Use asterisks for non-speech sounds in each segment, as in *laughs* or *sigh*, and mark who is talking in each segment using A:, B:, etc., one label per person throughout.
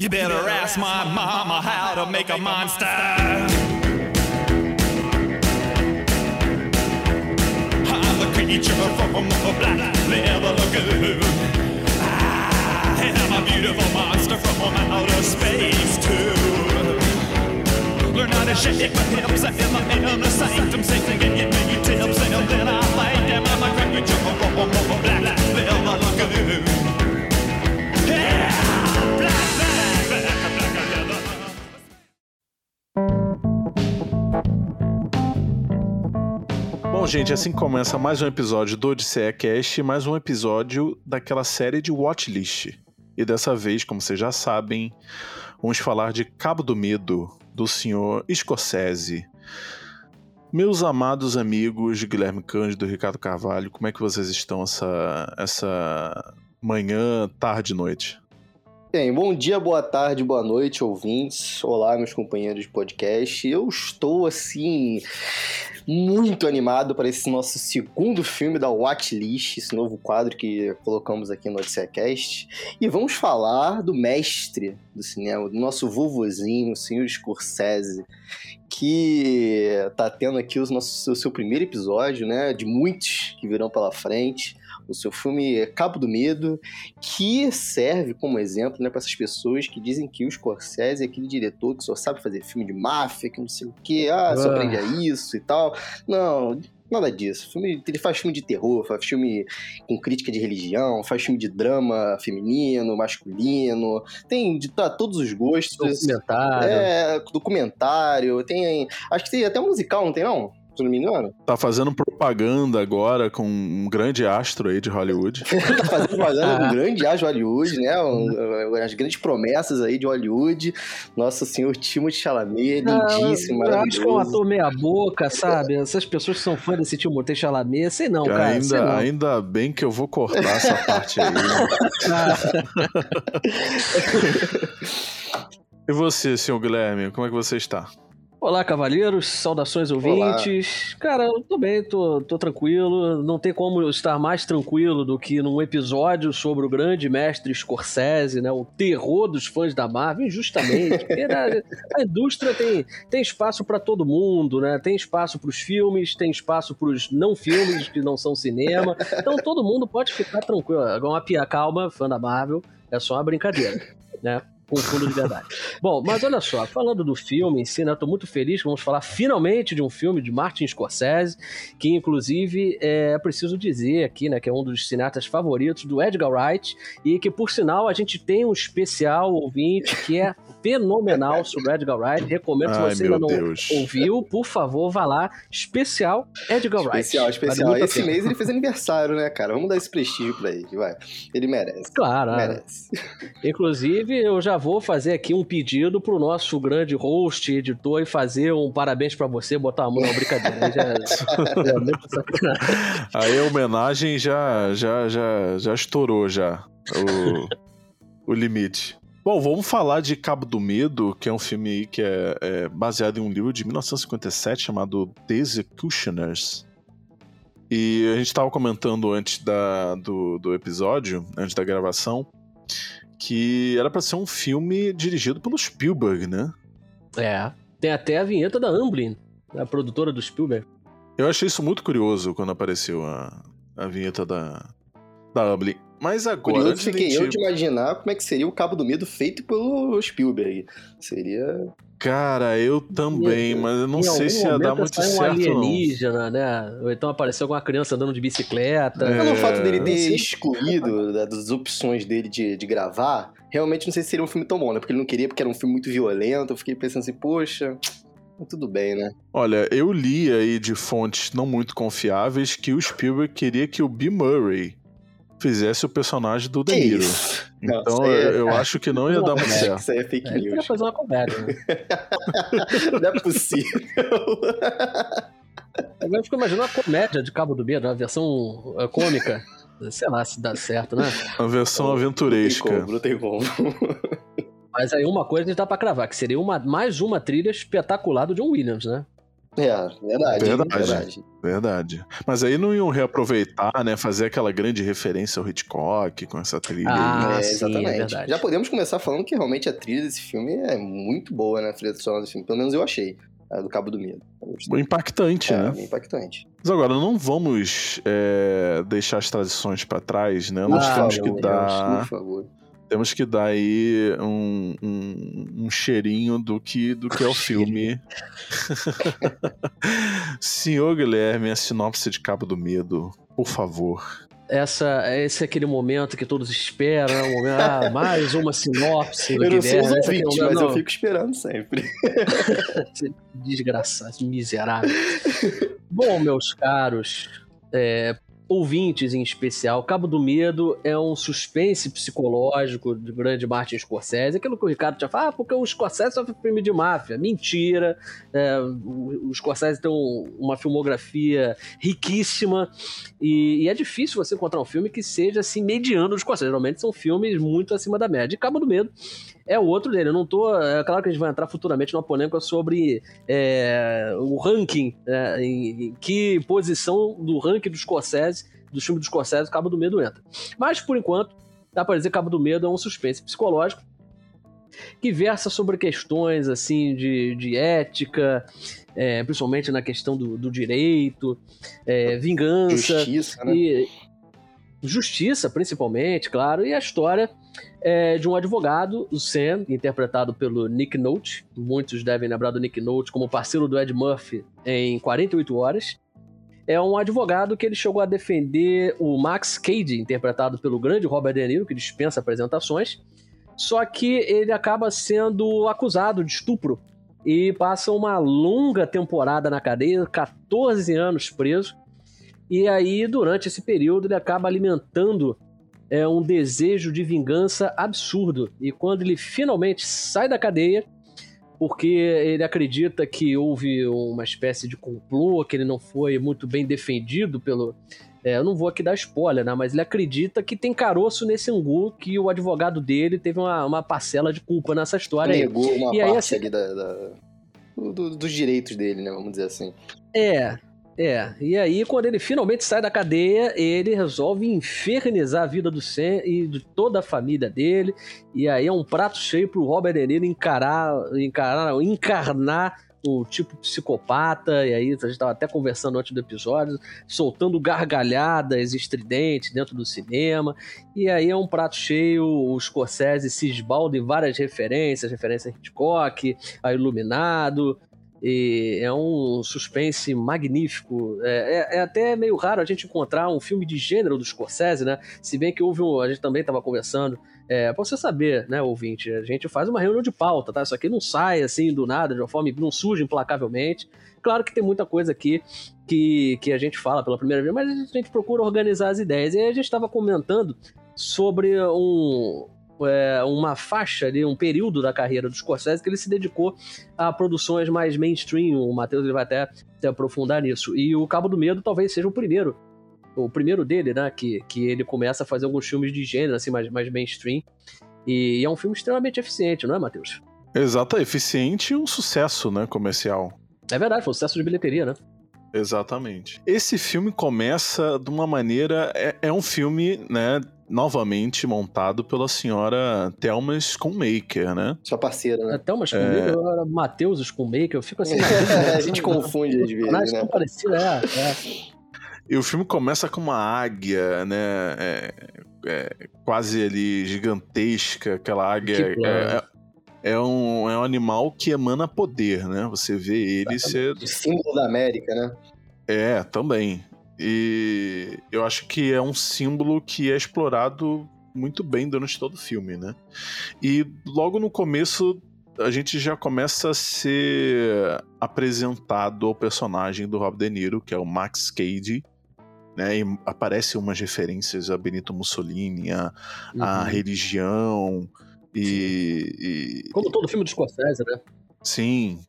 A: You better ask my mama how to make a monster. I'm a creature from a black leather lagoon. I am a beautiful monster from outer space too. Learn how to shake my hips in my inner sanctum, sing and give me tips, and then I like them. I'm a creature from a black leather lagoon. Yeah,
B: gente, assim começa mais um episódio do Odisseia Cast, mais um episódio daquela série de Watchlist. E dessa vez, como vocês já sabem, vamos falar de Cabo do Medo, do senhor Scorsese. Meus amados amigos Guilherme Cândido e Ricardo Carvalho, como é que vocês estão essa, essa manhã, tarde, noite?
C: Bem, bom dia, boa tarde, boa noite, ouvintes. Olá, meus companheiros de podcast. Eu estou, assim, muito animado para esse nosso segundo filme da Watchlist, esse novo quadro que colocamos aqui no OdisseaCast. E vamos falar do mestre do cinema, do nosso vovozinho, o senhor Scorsese, que tá tendo aqui os nossos, o seu primeiro episódio, né, de muitos que virão pela frente o seu filme Cabo do Medo, que serve como exemplo né, para essas pessoas que dizem que o Scorsese é aquele diretor que só sabe fazer filme de máfia, que não sei o quê, ah, só
D: Ah.
C: aprende a isso e tal. Não, nada disso. Filme- ele faz filme de terror, faz filme com crítica de religião, faz filme de drama feminino, masculino, tem de tá, todos os gostos.
D: Documentário.
C: É, documentário, tem. Acho que tem até musical, não tem não? Se eu não me engano.
B: Tá fazendo propaganda agora com um grande astro aí de Hollywood. *laughs*
C: tá fazendo propaganda um grande as de Hollywood, né? Um, as grandes promessas aí de Hollywood. Nosso senhor Timothée Chalamet, lindíssimo,
D: eu acho que é um
C: maravilhoso.
D: ator meia boca, sabe? Essas pessoas que são fãs desse Timothée Chalamet, sei não, cara,
B: ainda,
D: não.
B: ainda bem que eu vou cortar essa parte aí. *laughs* E você, senhor Guilherme, como é que você está?
D: Olá, cavalheiros, saudações ouvintes. Cara, eu tô bem, tô, tô tranquilo. Não tem como estar mais tranquilo do que num episódio sobre o grande mestre Scorsese, né? O terror dos fãs da Marvel, injustamente. Né, a indústria tem, tem espaço pra todo mundo, né? Tem espaço pros filmes, tem espaço pros não filmes que não são cinema. Então todo mundo pode ficar tranquilo. Agora, uma pia calma, fã da Marvel, é só uma brincadeira, né? Com fundo de verdade. Bom, mas olha só, falando do filme em si, né? Eu tô muito feliz que vamos falar finalmente de um filme de Martin Scorsese, que inclusive é preciso dizer aqui, né, que é um dos cineastas favoritos do Edgar Wright, e que por sinal a gente tem um especial ouvinte que é fenomenal sobre o Edgar Wright. Recomendo se
B: Ai,
D: você ainda não
B: Deus.
D: ouviu, por favor, vá lá. Especial Edgar Wright.
C: Especial,
D: Vale
C: especial.
D: a
C: Esse mês ele fez aniversário, né, cara? Vamos dar esse prestígio pra ele, vai. Ele merece.
D: Claro, ah,
C: Merece. *laughs*
D: Inclusive, eu já vou fazer aqui um pedido pro nosso grande host, editor, e fazer um parabéns pra você, botar a mão na brincadeira. Aí Já, é *laughs* muito sacanagem.
B: Aí a homenagem já, já, já, já estourou já o, o limite. Bom, vamos falar de Cabo do Medo, que é um filme aí que é, é baseado em um livro de 1957 chamado The Executioners. E a gente estava comentando antes da, do, do episódio, antes da gravação, que era para ser um filme dirigido pelo Spielberg, né?
D: É. Tem até a vinheta da Amblin, a produtora do Spielberg.
B: Eu achei isso muito curioso quando apareceu a, a vinheta da, da Amblin. Mas agora,
C: Curioso fiquei eu de imaginar como é que seria o Cabo do Medo feito pelo Spielberg. Seria.
B: Cara, eu também, mas eu não
D: Em
B: sei se ia dar muito
D: sai um
B: certo, não.
D: alienígena, né? Ou então apareceu alguma criança andando de bicicleta.
B: É.
C: Pelo fato dele ter excluído da- das opções dele de, de gravar, realmente não sei se seria um filme tão bom, né? Porque ele não queria, porque era um filme muito violento. Eu fiquei pensando assim, poxa, tudo bem, né?
B: Olha, eu li aí de fontes não muito confiáveis que o Spielberg queria que o Bill Murray fizesse o personagem do De Niro.
C: Não,
B: Então
C: isso aí é-
B: eu, eu acho que não ia dar muito
D: É,
B: certo.
C: Isso aí é fake
D: É, ele queria
C: news.
D: fazer uma comédia. Né? *laughs*
C: Não é possível.
D: Agora eu fico imaginando uma comédia de Cabo do Medo, uma versão uh, cômica. Sei lá se dá certo, né?
B: A versão
C: Não tem
B: aventuresca.
C: como, não tem como.
D: Mas aí uma coisa a gente dá pra cravar, que seria uma, mais uma trilha espetacular do John Williams, né?
C: É, verdade.
B: Verdade.
C: verdade.
B: Verdade. Mas aí não iam reaproveitar, né? Fazer aquela grande referência ao Hitchcock com essa trilha
D: Ah,
B: aí.
C: é,
D: sim, é
C: exatamente.
D: verdade.
C: Já podemos começar falando que realmente a trilha desse filme é muito boa, né? A trilha sonora desse filme. Pelo menos eu achei. A do Cabo do Medo.
B: Impactante,
C: É,
B: né?
C: impactante.
B: Mas agora, não vamos é, deixar as tradições pra trás, né? Nós
D: Ah,
B: temos que
D: Deus,
B: dar.
C: Por favor.
B: Temos que dar aí um, um, um cheirinho do que, do que é o *laughs* filme. *laughs* Senhor Guilherme, a sinopse de Cabo do Medo, por favor.
D: Essa, esse é aquele momento que todos esperam, né? momento, ah, *laughs* mais uma sinopse
C: Eu não sei os
D: é
C: ouvintes, mas eu fico esperando sempre.
D: Desgraçado, miserável. Bom, meus caros, é, ouvintes em especial, Cabo do Medo é um suspense psicológico do grande Martin Scorsese. Aquilo que o Ricardo já falou, ah, porque o Scorsese foi filme de máfia. Mentira. É, o, Scorsese tem um- uma filmografia riquíssima e, e é difícil você encontrar um filme que seja assim mediano do Scorsese. Geralmente são filmes muito acima da média. E Cabo do Medo é o outro dele. Eu não tô. É claro que a gente vai entrar futuramente numa polêmica sobre é, o ranking, né, em, em que posição do ranking do Scorsese, do filme do Scorsese, Cabo do Medo entra. Mas, por enquanto, dá pra dizer que Cabo do Medo é um suspense psicológico que versa sobre questões assim de, de ética, é, principalmente na questão do, do direito, é, vingança
C: Justiça, né?
D: e justiça, principalmente, claro, e a história é de um advogado, o Sam, interpretado pelo Nick Nolte. Muitos devem lembrar do Nick Nolte como parceiro do Ed Murphy em 48 Horas. É um advogado que ele chegou a defender o Max Cady, interpretado pelo grande Robert De Niro, que dispensa apresentações. Só que ele acaba sendo acusado de estupro e passa uma longa temporada na cadeia, 14 anos preso. E aí, durante esse período, ele acaba alimentando é, um desejo de vingança absurdo. E quando ele finalmente sai da cadeia, porque ele acredita que houve uma espécie de complô, que ele não foi muito bem defendido pelo. é, eu não vou aqui dar spoiler, né? Mas ele acredita que tem caroço nesse angu, que o advogado dele teve uma, uma parcela de culpa nessa história aí.
C: Negou uma
D: E aí,
C: parte
D: assim-
C: ali da, da- do- do- dos direitos dele, né? Vamos dizer assim.
D: É, é. E aí, quando ele finalmente sai da cadeia, ele resolve infernizar a vida do Sam e de toda a família dele. E aí é um prato cheio pro Robert De Niro encarar, encarar, encarnar o tipo psicopata. E aí, a gente tava até conversando antes do episódio, soltando gargalhadas estridentes dentro do cinema. E aí é um prato cheio, o Scorsese se esbalda em várias referências, referência a Hitchcock, a Iluminado, e é um suspense magnífico. É, é- é até meio raro a gente encontrar um filme de gênero do Scorsese, né? Se bem que houve um. A gente também estava conversando. É, pra você saber, né, ouvinte, a gente faz uma reunião de pauta, tá? Isso aqui não sai assim do nada, de uma forma. não surge implacavelmente. Claro que tem muita coisa aqui que, que a gente fala pela primeira vez, mas a gente procura organizar as ideias. E aí a gente estava comentando sobre um, é, uma faixa ali, um período da carreira do Scorsese que ele se dedicou a produções mais mainstream. O Matheus ele vai até se aprofundar nisso. E o Cabo do Medo talvez seja o primeiro. O primeiro dele, né? Que, que ele começa a fazer alguns filmes de gênero, assim, mais, mais mainstream. E é um filme extremamente eficiente, não é, Matheus?
B: Exato, é eficiente e um sucesso, né, comercial.
D: É verdade, foi um sucesso de bilheteria, né?
B: Exatamente. Esse filme começa de uma maneira. É, é um filme, né? Novamente montado pela senhora Thelma Schoonmaker, né?
C: Sua parceira, né?
D: Até umas comigo, eu era Matheus Schoonmaker, eu fico assim. *laughs*
C: a gente confunde às vezes, né?
D: tão parecidos, é, é.
B: E o filme começa com uma águia, né? é- é quase ali gigantesca, aquela águia.
D: Que
B: É, é- é um, é um animal que emana poder, né? Você vê ele ser.
C: O símbolo da América, né?
B: É, também. E eu acho que é um símbolo que é explorado muito bem durante todo o filme, né? E logo no começo a gente já começa a ser apresentado ao personagem do Rob De Niro, que é o Max Cady, né? E aparecem umas referências a Benito Mussolini, a, a
D: Uhum.
B: religião e, e-
D: Como todo filme do Scorsese, né?
B: sim,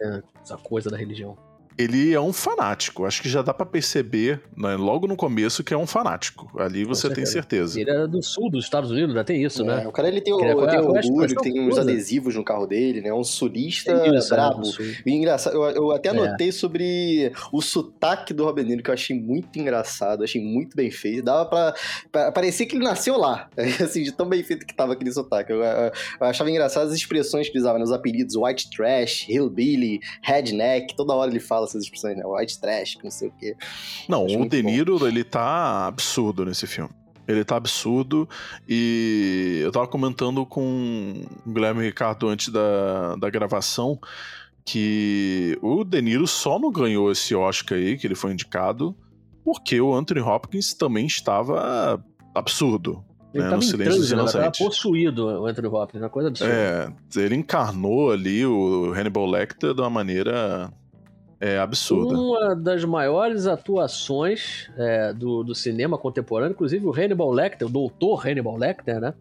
D: Essa coisa da religião.
B: Ele é um fanático. Acho que já dá para perceber, né, logo no começo, que é um fanático. Ali você tem certeza.
D: Ele era do sul dos Estados Unidos, já tem isso,
C: É,
D: né?
C: O cara ele tem, o,
D: é- é-
C: tem
D: é
C: orgulho, tem uns
D: usa?
C: adesivos no carro dele, né? Um sulista
D: Isso, é,
C: brabo.
D: do sul.
C: E engraçado, eu, eu até
D: É.
C: anotei sobre o sotaque do Niro, que eu achei muito engraçado, achei muito bem feito. Dava pra, pra- Parecia que ele nasceu lá, *laughs* assim, de tão bem feito que tava aquele sotaque. Eu, eu- eu achava engraçado as expressões que ele usava, né? Os apelidos white trash, hillbilly, redneck, toda hora ele fala essas expressões, né? White trash, não sei o quê.
B: Não,
C: Acho
B: o De
C: bom.
B: Niro, ele tá absurdo nesse filme. Ele tá absurdo e eu tava comentando com o Guilherme Ricardo antes da, da gravação que o De Niro só não ganhou esse Oscar aí, que ele foi indicado, porque o Anthony Hopkins também estava absurdo.
D: Ele
B: né,
D: tava
B: no Silêncio dos
D: transe, né? Ele tava
B: Inocentes.
D: possuído, o Anthony Hopkins, uma coisa absurda.
B: É, ele encarnou ali o Hannibal Lecter de uma maneira é, absurda.
D: Uma das maiores atuações é, do, do cinema contemporâneo, inclusive o Hannibal Lecter, o doutor Hannibal Lecter, né?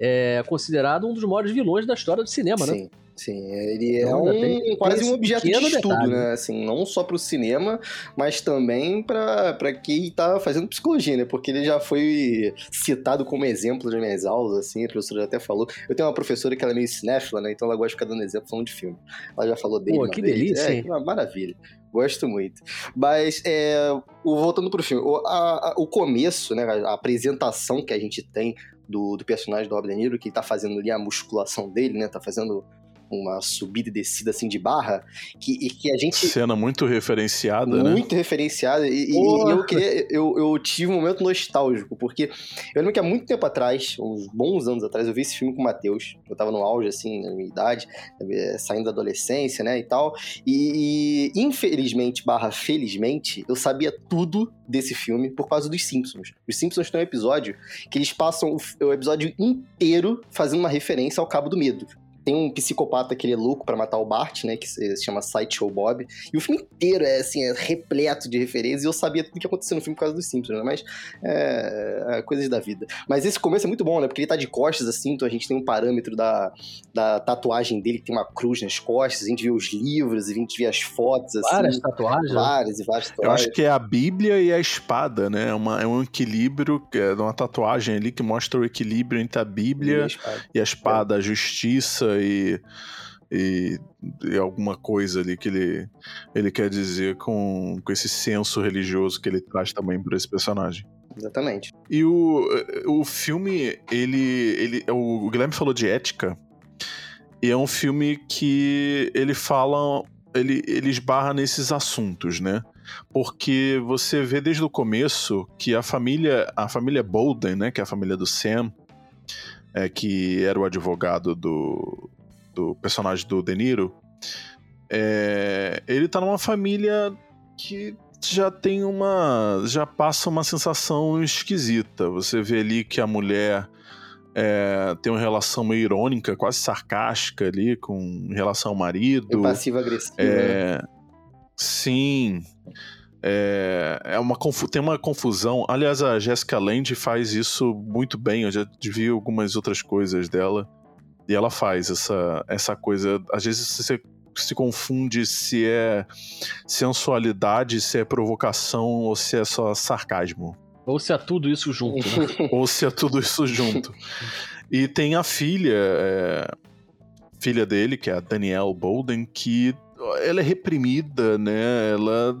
D: É considerado um dos maiores vilões da história do cinema, né?
C: Sim. Ele é
D: Então,
C: um,
D: tem-
C: quase
D: tem
C: um objeto de estudo,
D: detalhe.
C: né? Assim, não só pro cinema, mas também pra quem tá fazendo psicologia, né? Porque ele já foi citado como exemplo nas minhas aulas, assim, a professora já até falou. Eu tenho uma professora que ela é meio cinéfila, né? Então ela gosta de ficar dando exemplo falando de filme. Ela já falou dele.
D: Pô, que
C: vez.
D: delícia,
C: É, uma maravilha. Gosto muito. Mas, é, o- voltando pro filme, o, a- a- o começo, né? A apresentação que a gente tem do, do personagem do Robert De Niro, que tá fazendo ali a musculação dele, né? Tá fazendo uma subida e descida assim de barra, que, e que a gente
B: Cena muito referenciada, né?
C: muito referenciada e, e- eu, queria, eu, eu tive um momento nostálgico, porque eu lembro que há muito tempo atrás, uns bons anos atrás, eu vi esse filme com o Matheus. Eu tava no auge, assim, na minha idade, eh, saindo da adolescência, né, e tal. E, e, infelizmente, barra felizmente, eu sabia tudo desse filme por causa dos Simpsons. Os Simpsons têm um episódio que eles passam o, o episódio inteiro fazendo uma referência ao Cabo do Medo. Tem um psicopata que ele é louco pra matar o Bart, né? Que se chama Sideshow Bob. E o filme inteiro é, assim, é repleto de referências. E eu sabia tudo que ia acontecer no filme por causa dos Simpsons, né? Mas é, é coisas da vida. Mas esse começo é muito bom, né? Porque ele tá de costas, assim, então a gente tem um parâmetro da, da tatuagem dele, que tem uma cruz nas costas. A gente vê os livros, a gente vê as fotos, assim.
D: Várias tatuagens.
C: Várias e várias
B: Eu
C: tatuagens.
B: acho que é a Bíblia e a espada, né? É, uma- é um equilíbrio, é uma tatuagem ali que mostra o equilíbrio entre a Bíblia e a espada, a justiça e, e, e alguma coisa ali que ele, ele quer dizer com, com esse senso religioso que ele traz também para esse personagem.
C: Exatamente.
B: E o, o filme, ele, ele. O Guilherme falou de ética. E é um filme que ele fala. Ele, ele esbarra nesses assuntos, né? Porque você vê desde o começo que a família. A família Bolden, né? Que é a família do Sam, é, que era o advogado do, do personagem do De Niro. é, ele tá numa família que já tem uma. já passa uma sensação esquisita. Você vê ali que a mulher é, tem uma relação meio irônica, quase sarcástica ali com relação ao marido.
C: Passivo-agressivo. né?
B: É, sim. É, é uma tem uma confusão. Aliás, a Jessica Lange faz isso muito bem. Eu já vi algumas outras coisas dela. E ela faz essa, essa coisa. Às vezes você se confunde se é sensualidade, se é provocação ou se é só sarcasmo.
D: Ou se é tudo isso junto, né? *laughs*
B: ou se é tudo isso junto. E tem a filha, é, filha dele, que é a Danielle Bolden, que ela é reprimida, né? Ela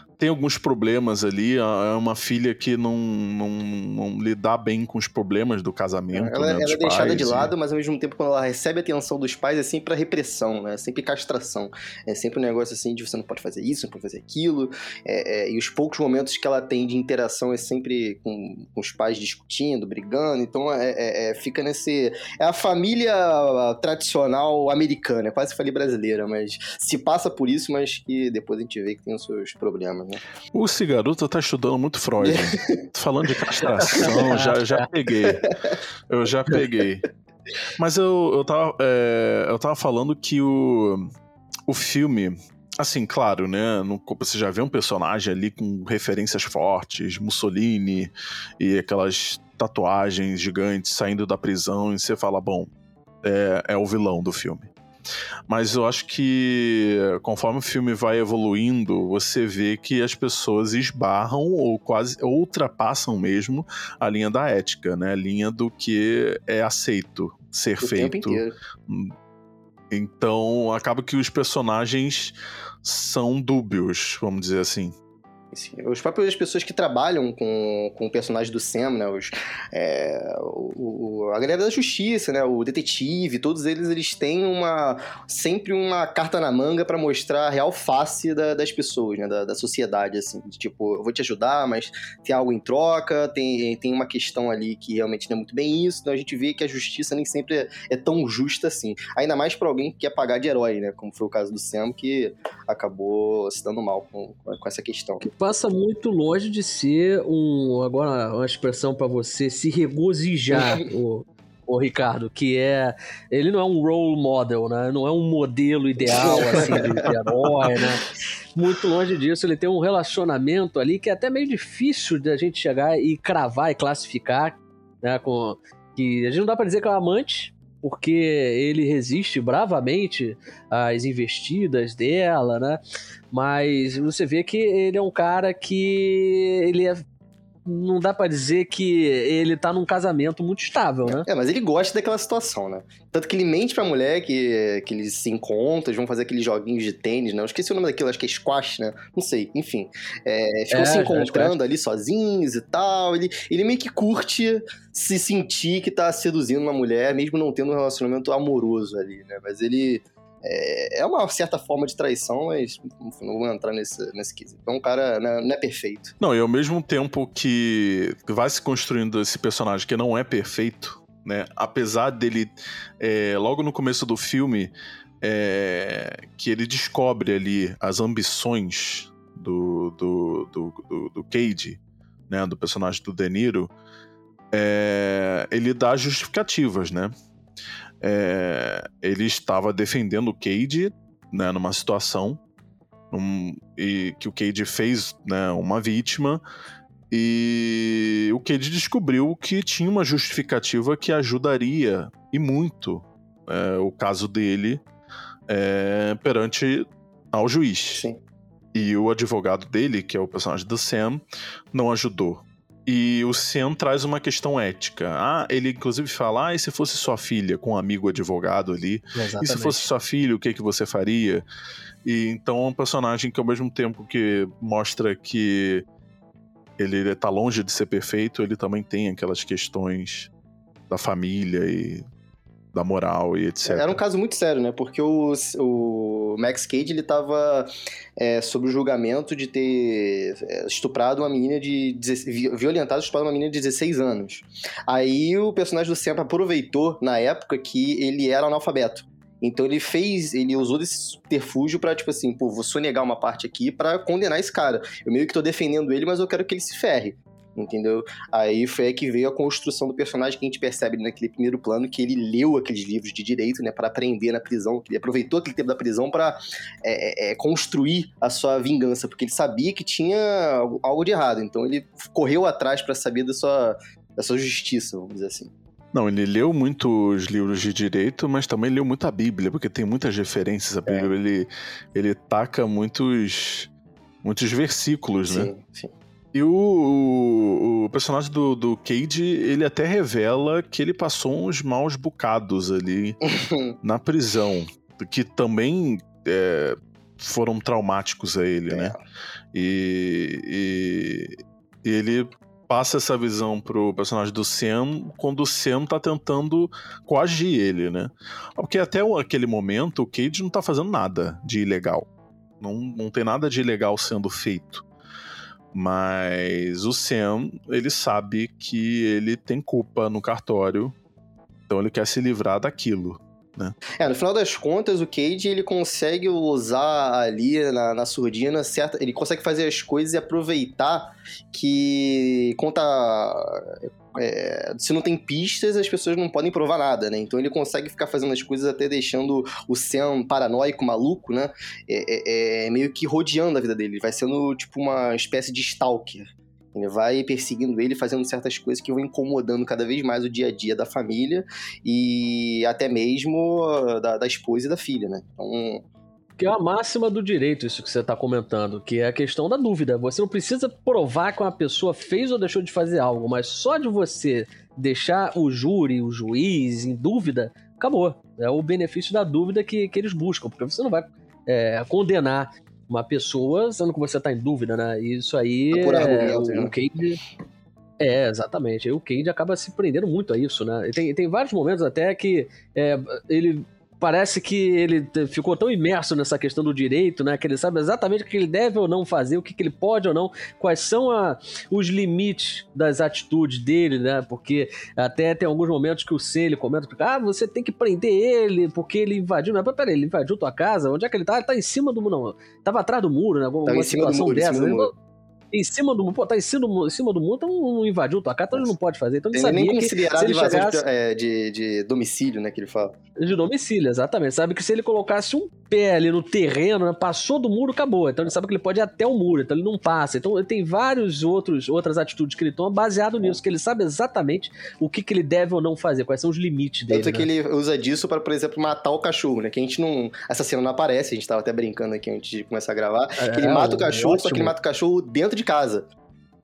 B: tem alguns problemas ali. É uma filha que não, não, não lidar bem com os problemas do casamento.
C: Ela,
B: né,
C: ela
B: dos
C: é deixada
B: pais
C: de
B: e-
C: lado, mas ao mesmo tempo, quando ela recebe a atenção dos pais, é sempre a repressão, né? É sempre castração. É sempre um negócio assim de você não pode fazer isso, não pode fazer aquilo. É, é, e os poucos momentos que ela tem de interação é sempre com, com os pais discutindo, brigando. Então é, é- é- fica nesse. É a família tradicional americana, é quase família brasileira, mas se passa por isso, mas que depois a gente vê que tem os seus problemas, né?
B: O Cigaruto tá estudando muito Freud. *laughs* Falando de castração, já, já peguei. Eu já peguei. Mas eu, eu, tava, é, eu tava falando que o, o filme. Assim, claro, né? no- você já vê um personagem ali com referências fortes, Mussolini e aquelas tatuagens gigantes saindo da prisão, e você fala, bom, é, é o vilão do filme. Mas eu acho que conforme o filme vai evoluindo, você vê que as pessoas esbarram ou quase ou ultrapassam mesmo a linha da ética, né? A linha do que é aceito ser
C: O
B: feito. Então acaba que os personagens são dúbios, vamos dizer assim.
C: Assim, os próprios as pessoas que trabalham com, com o personagem do Sam, né? Os, é, o, o- a galera da justiça, né? O detetive, todos eles eles têm uma sempre uma carta na manga pra mostrar a real face da- das pessoas, né? Da, da sociedade, assim. De, tipo, eu vou te ajudar, mas tem algo em troca, tem, tem uma questão ali que realmente não é muito bem isso. Então a gente vê que a justiça nem sempre é, é tão justa assim. Ainda mais pra alguém que quer pagar de herói, né? Como foi o caso do Sam, que acabou se dando mal com, com essa questão.
D: Passa muito longe de ser um. Agora, uma expressão pra você se regozijar, *laughs* o, o Ricardo, que é. Ele não é um role model, né? Não é um modelo ideal, assim, de, de herói, né? Muito longe disso. Ele tem um relacionamento ali que é até meio difícil da gente chegar e cravar e classificar, né? Com, que a gente não dá pra dizer que é um amante. Porque ele resiste bravamente às investidas dela, né? Mas você vê que ele é um cara que ele é não dá pra dizer que ele tá num casamento muito estável, né?
C: É, mas ele gosta daquela situação, né? Tanto que ele mente pra mulher que, que eles se encontram, eles vão fazer aqueles joguinhos de tênis, né? Eu esqueci o nome daquilo, acho que é squash, né? Não sei, enfim. É, ficam
D: É,
C: se
D: é,
C: encontrando ali sozinhos e tal. Ele, ele meio que curte se sentir que tá seduzindo uma mulher, mesmo não tendo um relacionamento amoroso ali, né? Mas ele. É, é uma certa forma de traição, mas enfim, não vou entrar nesse, nesse quesito. Então o cara né, não é perfeito.
B: Não, e ao mesmo tempo que vai se construindo esse personagem que não é perfeito, né? Apesar dele, é, logo no começo do filme, é, que ele descobre ali as ambições do, do, do, do, do Cage, né? Do personagem do De Niro, é, ele dá justificativas, né? É, ele estava defendendo o Cage, né? Numa situação um, e que o Cage fez né, uma vítima e o Cage descobriu que tinha uma justificativa que ajudaria e muito é, o caso dele é, perante ao juiz.
C: Sim.
B: E o advogado dele, que é o personagem do Sam, não ajudou. E o Sam traz uma questão ética. Ah, ele inclusive fala: ah, e se fosse sua filha com um amigo advogado ali? E se fosse sua filha, o que, que você faria? E então é um personagem que, ao mesmo tempo que mostra que ele tá longe de ser perfeito, ele também tem aquelas questões da família e da moral e etc.
C: Era um caso muito sério, né? Porque o, o Max Cage, ele tava é, sob o julgamento de ter é, estuprado uma menina de... 16 vi- Violentado estuprado uma menina de 16 anos. Aí o personagem do Sam aproveitou, na época, que ele era analfabeto. Então ele fez, ele usou desse subterfúgio pra, tipo assim, pô, vou sonegar uma parte aqui pra condenar esse cara. Eu meio que tô defendendo ele, mas eu quero que ele se ferre. Entendeu? Aí foi aí que veio a construção do personagem que a gente percebe naquele primeiro plano que ele leu aqueles livros de direito, né, para aprender na prisão, que ele aproveitou aquele tempo da prisão para é, é, construir a sua vingança, porque ele sabia que tinha algo- de errado, então ele correu atrás para saber da sua, da sua justiça, vamos dizer assim.
B: Não, ele leu muitos livros de direito, mas também leu muito a Bíblia, porque tem muitas referências à Bíblia. Ele, ele taca muitos, muitos versículos, né?
C: Sim, sim.
B: E o, o, o personagem do, do Cage, ele até revela que ele passou uns maus bocados ali *laughs* na prisão, que também é, foram traumáticos a ele, né? E, e- e ele passa essa visão pro personagem do Sam quando o Sam tá tentando coagir ele, né? Porque até aquele momento o Cage não tá fazendo nada de ilegal. Não, não tem nada de ilegal sendo feito. Mas o Sam, ele sabe que ele tem culpa no cartório, então ele quer se livrar daquilo.
C: É, no final das contas, o Cage ele consegue usar ali na, na surdina certa. Ele consegue fazer as coisas e aproveitar que conta. é, se não tem pistas, as pessoas não podem provar nada, né? Então ele consegue ficar fazendo as coisas até deixando o Sam paranoico, maluco, né? É, é- é meio que rodeando a vida dele. Vai sendo tipo uma espécie de stalker. Ele vai perseguindo ele, fazendo certas coisas que vão incomodando cada vez mais o dia a dia da família e até mesmo da, da esposa e da filha, né? Então,
D: que é a máxima do direito, isso que você está comentando, que é a questão da dúvida. Você não precisa provar que uma pessoa fez ou deixou de fazer algo, mas só de você deixar o júri, o juiz em dúvida, acabou. É o benefício da dúvida que, que eles buscam, porque você não vai é, condenar uma pessoa sendo que você está em dúvida, né? Isso aí
C: Por
D: é, o,
C: né?
D: o Cade... É, exatamente. O Cade acaba se prendendo muito a isso, né? E tem, tem vários momentos até que é, ele parece que ele ficou tão imerso nessa questão do direito, né? Que ele sabe exatamente o que ele deve ou não fazer, o que, que ele pode ou não, quais são a- os limites das atitudes dele, né? Porque até tem alguns momentos que o C ele comenta, ah, você tem que prender ele porque ele invadiu. Mas peraí, ele invadiu tua casa? Onde é que ele tá? Ele tá em cima do muro, não. Tava atrás do muro, né? Alguma
C: do
D: situação dessa. Em cima do muro, pô, tá em cima do, muro- em cima do muro, então não invadiu tua casa, então ele não pode fazer. Então ele
C: ele
D: sabia
C: nem
D: que
C: considerado
D: se ele
C: invasão de-
D: chegasse-
C: é, de, de domicílio, né? Que ele fala.
D: de domicílio, exatamente. Sabe que se ele colocasse um pé ali no terreno, né, passou do muro, acabou. Então ele sabe que ele pode ir até o muro, então ele não passa. Então ele tem vários outros outras atitudes que ele toma baseado nisso, que ele sabe exatamente o que, que ele deve ou não fazer, quais são os limites dele.
C: Tanto que
D: né?
C: ele usa disso para, por exemplo, matar o cachorro, né? Que a gente não. Essa cena não aparece, a gente tava até brincando aqui antes de começar a gravar. Que ele
D: É,
C: mata o
D: um
C: cachorro, só que ele
D: ótimo.
C: mata o cachorro dentro de casa.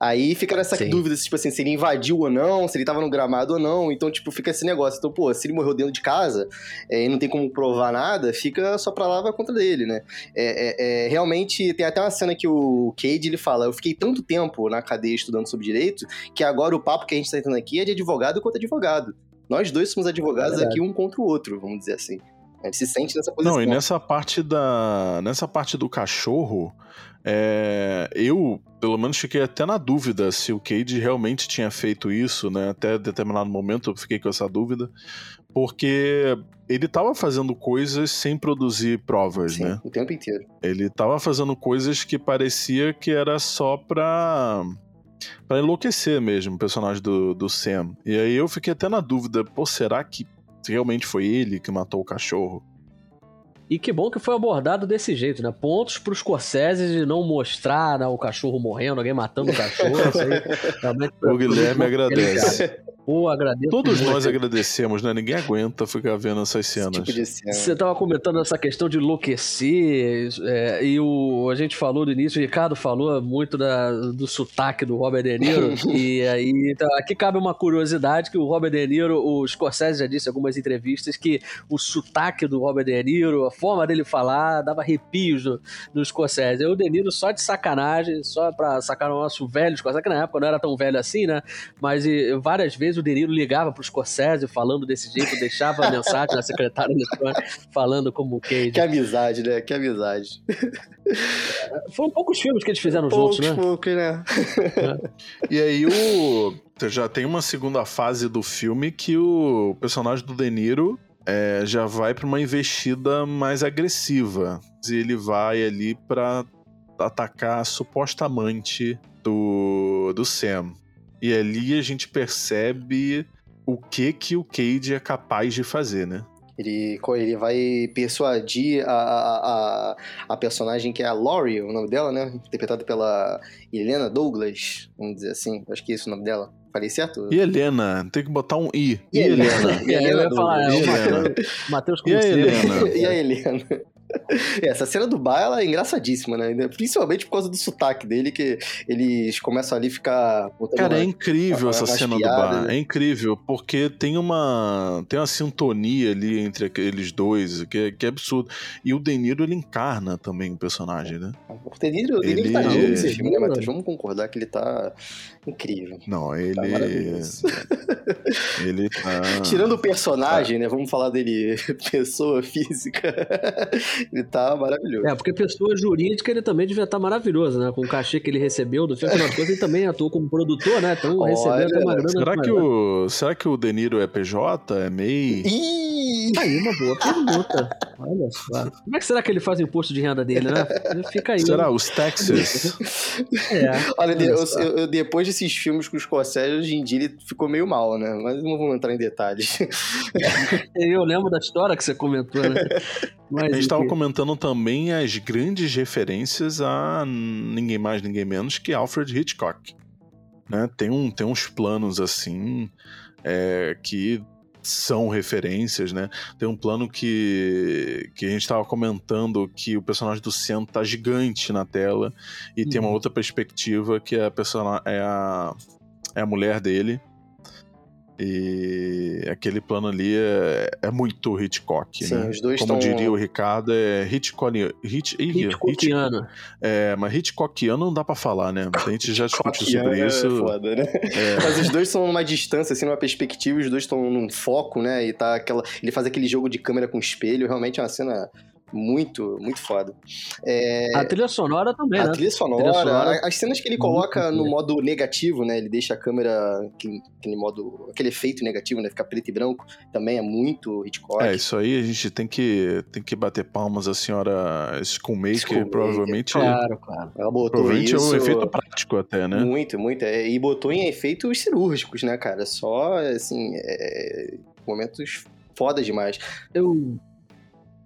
C: Aí fica nessa
D: Sim.
C: dúvida, tipo assim, se ele invadiu ou não, se ele tava no gramado ou não. Então, tipo, fica esse negócio. Então, pô, se ele morreu dentro de casa é, e não tem como provar nada, fica só pra lá, vai contra dele, né? É, é- é, realmente, tem até uma cena que o Cade, ele fala, eu fiquei tanto tempo na cadeia estudando sobre direito, que agora o papo que a gente tá tendo aqui é de advogado contra advogado. Nós dois somos advogados
D: É verdade.
C: aqui um contra o outro, vamos dizer assim. Gente se sente nessa posição.
B: Não, e nessa parte da. Nessa parte do cachorro, é, eu, pelo menos, fiquei até na dúvida se o Cade realmente tinha feito isso, né? Até determinado momento eu fiquei com essa dúvida. Porque ele tava fazendo coisas sem produzir provas,
C: Sim,
B: né?
C: o tempo inteiro.
B: Ele tava fazendo coisas que parecia que era só pra. pra enlouquecer mesmo o personagem do, do Sam. E aí eu fiquei até na dúvida, pô, será que realmente foi ele que matou o cachorro?
D: E que bom que foi abordado desse jeito, né? Pontos pros Scorsese de não mostrar né, o cachorro morrendo, alguém matando o cachorro. Isso aí, *laughs* realmente,
B: O Guilherme agradece.
D: Pô, agradeço.
B: Todos
D: muito.
B: nós agradecemos, né? Ninguém aguenta ficar vendo essas
C: Esse
B: cenas.
C: tipo cena.
D: Você estava comentando essa questão de enlouquecer, é, e o, a gente falou no início, o Ricardo falou muito da- do sotaque do Robert De Niro, *laughs* e aí então, aqui cabe uma curiosidade que o Robert De Niro, o Scorsese já disse em algumas entrevistas que o sotaque do Robert De Niro, a forma dele falar, dava arrepios no, no Scorsese. E o De Niro só de sacanagem, só pra sacar o nosso velho Scorsese, que na época não era tão velho assim, né? Mas e, várias vezes o De Niro ligava pro Scorsese falando desse jeito, deixava a *laughs* mensagem na secretária eletrônica falando como o Cage.
C: Que amizade, né? Que amizade.
D: Foram poucos filmes que eles fizeram
C: Poucos,
D: juntos, né?
C: poucos, né?
B: E aí o. Já tem uma segunda fase do filme que o personagem do De Niro é, já vai pra uma investida mais agressiva. E ele vai ali pra atacar a suposta amante do, do Sam. E ali a gente percebe o que que o Cade é capaz de fazer, né?
C: Ele, ele vai persuadir a, a, a, a personagem que é a Laurie, o nome dela, né? Interpretada pela Helena Douglas, vamos dizer assim. Acho que é esse o nome dela. Falei certo?
B: E Helena, tem que botar um I.
C: E
B: E
C: Helena?
B: Helena.
C: E
D: eu ia falar, é, o
B: Helena?
D: Matheus- Matheus *laughs*
B: E a. Helena?
C: e a Helena. *laughs* Essa cena do bar ela é engraçadíssima, né? Principalmente por causa do sotaque dele, que eles começam ali a ficar.
B: Cara, é
C: uma-
B: incrível
C: uma-
B: essa cena do
C: piadas,
B: bar.
C: né?
B: É incrível, porque tem uma tem uma sintonia ali entre aqueles dois, que é, que é absurdo. E o De Niro, ele encarna também o personagem, né?
C: O De Niro, o De Niro
B: Ele-
C: tá nesse
D: Ele-
C: filme, né, Matheus? Vamos concordar que ele tá incrível.
B: Não, ele...
C: Tá maravilhoso. *laughs*
B: ele tá...
C: Tirando o personagem, né? Vamos falar dele *laughs* pessoa física. *laughs* ele tá maravilhoso.
D: É, porque pessoa jurídica ele também devia estar maravilhoso, né? Com o cachê que ele recebeu do filme, de contas, ele também atuou como produtor, né? Então
C: Olha,
D: recebeu uma grana.
B: Será que, o, será que o De Niro é PJ? É MEI?
C: Ih!
D: Tá aí, uma boa pergunta. Olha só. Como é que será que ele faz o imposto de renda dele, né? Fica aí.
B: Será? Os Texas?
D: É.
C: Olha, de-
D: Olha
C: eu- eu- eu- depois desses filmes com os Scorsese, hoje em dia ele ficou meio mal, né? Mas não vamos entrar em detalhes. *laughs*
D: Eu lembro da história que você comentou, né? *laughs* Mas,
B: A gente tava
D: enfim.
B: comentando também as grandes referências a ninguém mais, ninguém menos que Alfred Hitchcock. né? Tem, um, tem uns planos assim é, que são referências, né? Tem um plano que, que a gente estava comentando que o personagem do Sen tá gigante na tela e uhum. tem uma uhum. outra perspectiva que a, persona, é a, é a mulher dele e aquele plano ali é, é muito Hitchcock,
C: Sim,
B: né?
C: os dois
B: Como diria o Ricardo, é Hitchcock, Hit,
D: Hitchcockiano.
B: É, mas Hitchcockiano não dá pra falar, né? A gente já discutiu sobre isso.
C: É foda, né? É. *laughs* Mas os dois são numa distância, assim, numa perspectiva, os dois estão num foco, né? E tá aquela. Ele faz aquele jogo de câmera com espelho, realmente é uma cena muito, muito foda.
D: É... A trilha sonora também,
C: a
D: né?
C: Trilha sonora, trilha sonora, as cenas que ele coloca no modo negativo, né? Ele deixa a câmera aquele, aquele modo, aquele efeito negativo, né? Fica preto e branco, também é muito Hitchcock.
B: É, isso aí a gente tem que, tem que bater palmas a senhora Schoolmaker, provavelmente.
C: Claro, claro.
B: Ela botou provavelmente isso... é um efeito prático até, né?
C: Muito, muito. É, e botou em efeitos cirúrgicos, né, cara? Só, assim, é, momentos fodas demais.
D: Eu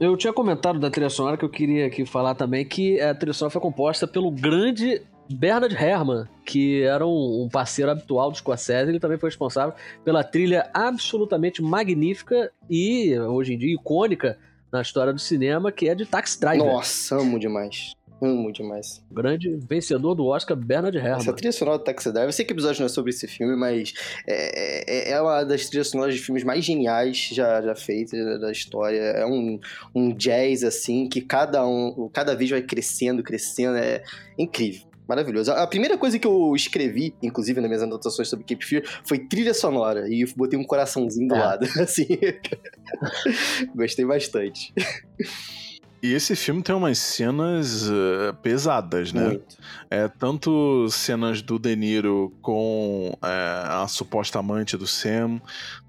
D: eu tinha comentado da trilha sonora que eu queria aqui falar também que a trilha sonora foi composta pelo grande Bernard Herrmann, que era um, um, parceiro habitual do Scorsese, ele também foi responsável pela trilha absolutamente magnífica e, hoje em dia, icônica na história do cinema, que é de Taxi Driver.
C: Nossa, amo demais. Amo demais.
D: Grande vencedor do Oscar, Bernard Herrmann.
C: Essa trilha sonora do Taxi Driver, eu sei que o episódio não é sobre esse filme, mas é, é, é uma das trilhas sonoras de filmes mais geniais já, já feitas da história. É um, um jazz, assim, que cada um, cada vez vai crescendo, crescendo, é incrível. Maravilhoso. A primeira coisa que eu escrevi, inclusive nas minhas anotações sobre Cape Fear, foi trilha sonora. E eu botei um coraçãozinho do é. lado, *laughs* assim. Gostei bastante.
B: E esse filme tem umas cenas uh, pesadas, né?
C: Muito.
B: É, tanto cenas do De Niro com é, a suposta amante do Sam,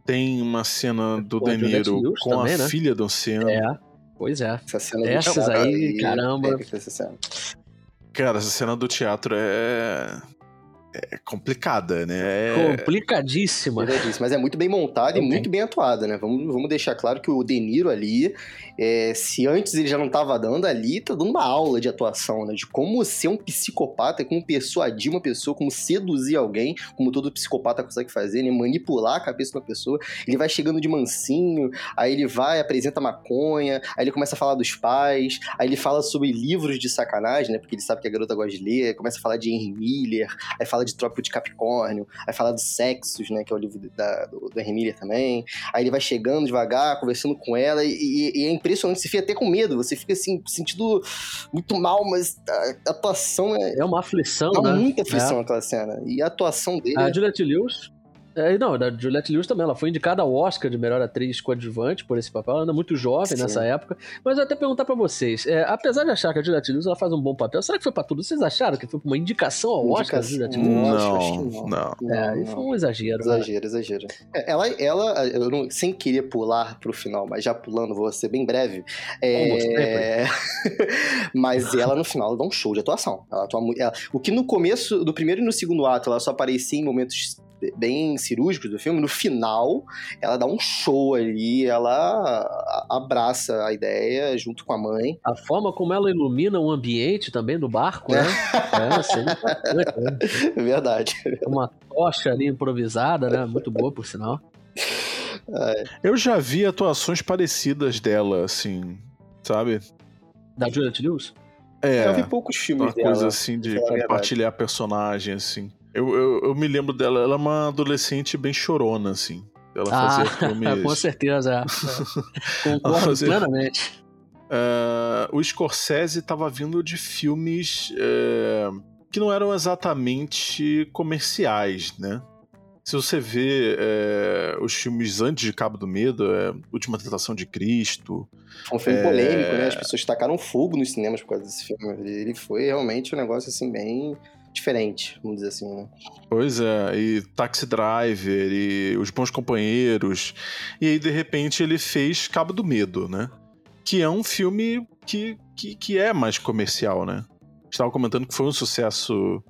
B: tem uma cena do De Niro com também, a né? filha do Sam.
D: É, pois é.
C: Essa cena
D: Essas aí, caramba.
B: Cara, essa cena do teatro é é complicada, né?
D: É... Complicadíssima.
C: Mas é muito bem montada okay. e muito bem atuada, né? Vamos, vamos deixar claro que o De Niro ali, é, se antes ele já não estava dando, ali tá dando uma aula de atuação, né? De como ser um psicopata, como persuadir uma pessoa, como seduzir alguém, como todo psicopata consegue fazer, né? Manipular a cabeça de uma pessoa. Ele vai chegando de mansinho, aí ele vai, apresenta maconha, aí ele começa a falar dos pais, aí ele fala sobre livros de sacanagem, né? Porque ele sabe que a garota gosta de ler, começa a falar de Henry Miller, aí fala de Trópico de Capricórnio, aí fala dos Sexos, né, que é o livro da, do, do Henry Miller também. Aí ele vai chegando devagar, conversando com ela, e, e, é impressionante, você fica até com medo, você fica assim, sentindo muito mal, mas a, atuação é.
D: É uma aflição,
C: é
D: né?
C: muita aflição é. aquela cena. E a atuação dele.
D: A Juliette Lewis é, não, da Juliette Lewis também, ela foi indicada ao Oscar de melhor atriz coadjuvante por esse papel, ela ainda é muito jovem Sim. nessa época. Mas eu até perguntar para vocês, é, apesar de achar que a Juliette Lewis ela faz um bom papel, será que foi para tudo? Vocês acharam que foi uma indicação ao Oscar da Juliette Lewis?
B: Não, não. não.
D: É,
C: não,
D: foi um exagero.
C: Exagero, né? exagero. É, ela, ela eu não, sem querer pular pro final, mas já pulando, vou ser bem breve. É... *laughs* mas ela no final ela dá um show de atuação. Ela atua, ela, o que no começo, do primeiro e no segundo ato, ela só aparecia em momentos bem cirúrgicos do filme, no final, ela dá um show ali, ela abraça a ideia junto com a mãe.
D: A forma como ela ilumina o ambiente também do barco, né? é, assim,
C: né? *laughs* Verdade.
D: Uma tocha ali improvisada, né? Muito boa, por sinal.
B: É. Eu já vi atuações parecidas dela, assim, sabe?
D: Da Juliette Lewis?
B: É,
C: eu vi poucos filmes
B: uma
C: dela.
B: coisa assim de compartilhar personagem, assim. Eu, eu, eu, me lembro dela, ela é uma adolescente bem chorona, assim. Ela ah, fazia *laughs* filmes.
D: Com certeza. *laughs* Concordo fazia... plenamente.
B: Uh, o Scorsese estava vindo de filmes uh, que não eram exatamente comerciais, né? Se você vê é, os filmes antes de Cabo do Medo, é, Última Tentação de Cristo.
C: Foi um filme é... polêmico, né? As pessoas tacaram fogo nos cinemas por causa desse filme. Ele foi realmente um negócio assim bem diferente, vamos dizer assim, né?
B: Pois é, e Taxi Driver, e Os Bons Companheiros, e aí de repente ele fez Cabo do Medo, né? Que é um filme que, que, que é mais comercial, né? Estava comentando que foi um sucesso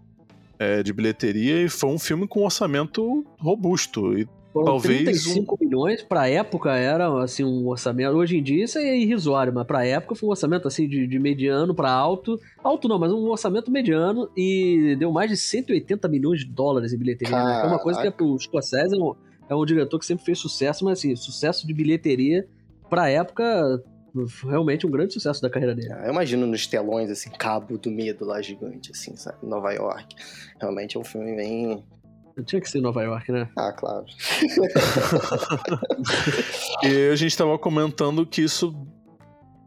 B: é, de bilheteria e foi um filme com um orçamento robusto. E
D: Foram
B: Talvez um
D: 35 milhões, pra época era assim um orçamento. Hoje em dia isso é irrisório, mas pra época foi um orçamento assim de, de mediano pra alto. Alto não, mas um orçamento mediano e deu mais de 180 milhões de dólares em bilheteria. Né? É uma coisa que é, o Scorsese é um, é um diretor que sempre fez sucesso, mas assim, sucesso de bilheteria pra época realmente um grande sucesso da carreira dele.
C: Ah, Eu imagino nos telões, assim, Cabo do Medo lá gigante, assim, sabe? Nova York. Realmente é um filme bem.
D: Tinha que ser em Nova York, né?
C: Ah, claro. *laughs*
B: E a gente tava comentando que isso.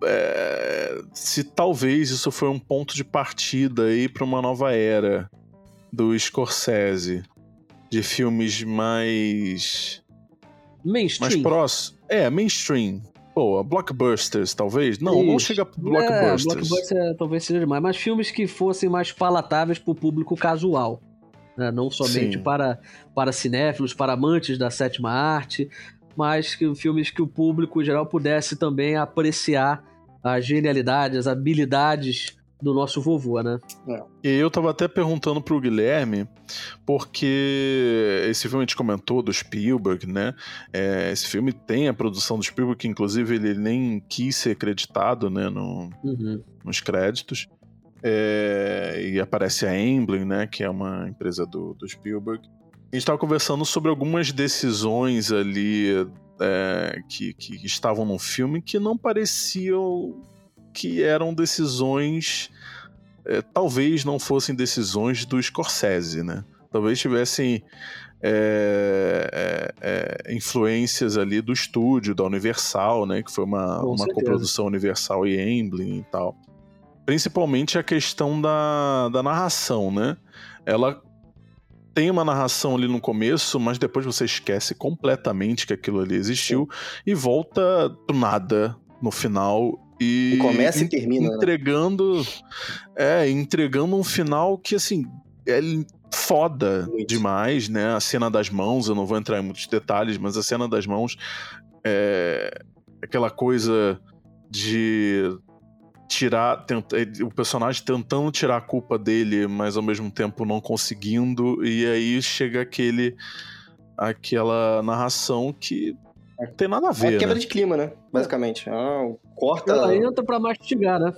B: é, se talvez isso foi um ponto de partida aí pra uma nova era do Scorsese. De filmes mais. mais
D: Mainstream.
B: próximos. É, mainstream. Pô, blockbusters, talvez? Não, não
D: Isso.
B: chega a
D: É,
B: blockbusters.
D: blockbuster é, talvez seja demais, mas filmes que fossem mais palatáveis para o público casual. Né? Não somente
B: Sim.
D: para, para cinéfilos, para amantes da sétima arte, mas que filmes que o público em geral pudesse também apreciar a genialidade, as habilidades do nosso vovô, né?
B: E eu tava até perguntando pro Guilherme, porque esse filme a gente comentou do Spielberg, né? É, esse filme tem a produção do Spielberg, que inclusive ele nem quis ser acreditado, né? No,
D: Uhum.
B: nos créditos. É, e aparece a Emblem, né? Que é uma empresa do, do Spielberg. A gente estava conversando sobre algumas decisões ali é, que, que estavam no filme que não pareciam que eram decisões. é, talvez não fossem decisões do Scorsese, né? Talvez tivessem é, é, é, influências ali do estúdio, da Universal, né? Que foi uma,
D: Com
B: uma
D: certeza.
B: coprodução Universal e Emblem e tal. Principalmente a questão da, da narração, né? Ela tem uma narração ali no começo, mas depois você esquece completamente que aquilo ali existiu e volta do nada no final e,
C: E começa e termina, né?
B: entregando é entregando um final que assim é foda
C: Muito.
B: demais, né? A cena das mãos, eu não vou entrar em muitos detalhes, mas a cena das mãos é aquela coisa de tirar tenta- o personagem tentando tirar a culpa dele, mas ao mesmo tempo não conseguindo e aí chega aquele aquela narração que não tem nada a
C: É
B: ver,
C: uma quebra
B: né?
C: de clima, né? Basicamente. Ah, corta.
D: Ela entra pra mastigar, né?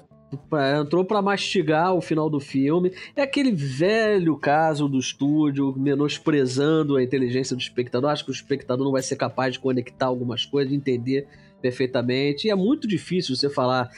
D: Entrou pra mastigar o final do filme. É aquele velho caso do estúdio menosprezando a inteligência do espectador. Acho que o espectador não vai ser capaz de conectar algumas coisas, de entender perfeitamente. E é muito difícil você falar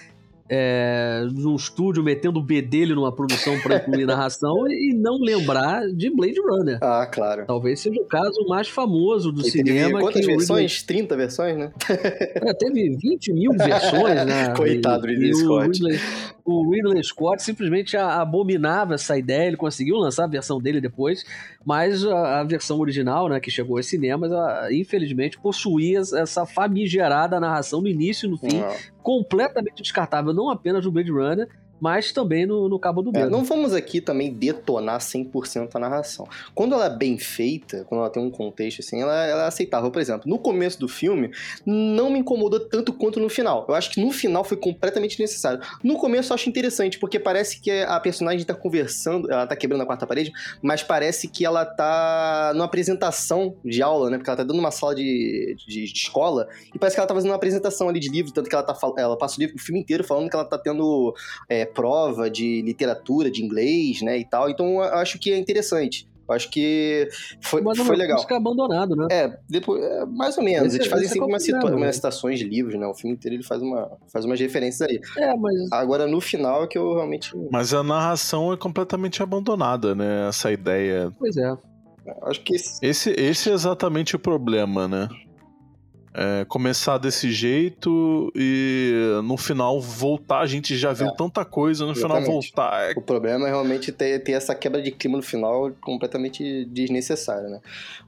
D: é, num estúdio metendo o B dele numa produção pra incluir narração e não lembrar de Blade Runner.
C: Ah, claro.
D: Talvez seja o caso mais famoso do
C: E teve
D: cinema.
C: quantas
D: que o Ridley-
C: versões? 30 versões, né?
D: é, teve 20 mil versões, né? *laughs*
C: Coitado do Ridley
D: e o
C: Scott.
D: Ridley, o Ridley Scott simplesmente abominava essa ideia. Ele conseguiu lançar a versão dele depois, mas a, a versão original, né, que chegou aos cinemas, infelizmente possuía essa famigerada narração no início e no fim,
C: Ah.
D: Completamente descartável, não apenas no Blade Runner, mas também no, no Cabo do
C: É,
D: Medo.
C: não vamos aqui também detonar 100% a narração. Quando ela é bem feita, quando ela tem um contexto assim, ela, ela é aceitável. Por exemplo, no começo do filme, não me incomodou tanto quanto no final. Eu acho que no final foi completamente necessário. No começo eu acho interessante, porque parece que a personagem tá conversando, ela tá quebrando a quarta parede, mas parece que ela tá numa apresentação de aula, né? Porque ela tá dando uma sala de, de, de escola, e parece que ela tá fazendo uma apresentação ali de livro, tanto que ela tá ela passa o, livro, o filme inteiro falando que ela tá tendo é, prova de literatura, de inglês, né, e tal. Então eu acho que é interessante. Eu acho que foi,
D: mas é
C: foi legal.
D: fica abandonado, né?
C: É, depois, é, mais ou menos.
D: Esse-
C: Eles fazem
D: é
C: sempre umas,
D: complicado,
C: situa-
D: né?
C: umas citações de livros, né? O filme inteiro ele faz, uma, faz umas referências aí.
D: É, mas
C: Agora, no final, é que eu realmente.
B: Mas a narração é completamente abandonada, né? Essa ideia.
D: pois é.
C: Acho que esse,
B: Esse, esse é exatamente o problema, né? É, começar desse jeito e no final voltar. A gente já viu
C: É,
B: tanta coisa, no final
C: exatamente.
B: voltar. é-
C: o problema é realmente ter, ter essa quebra de clima no final completamente desnecessária, né?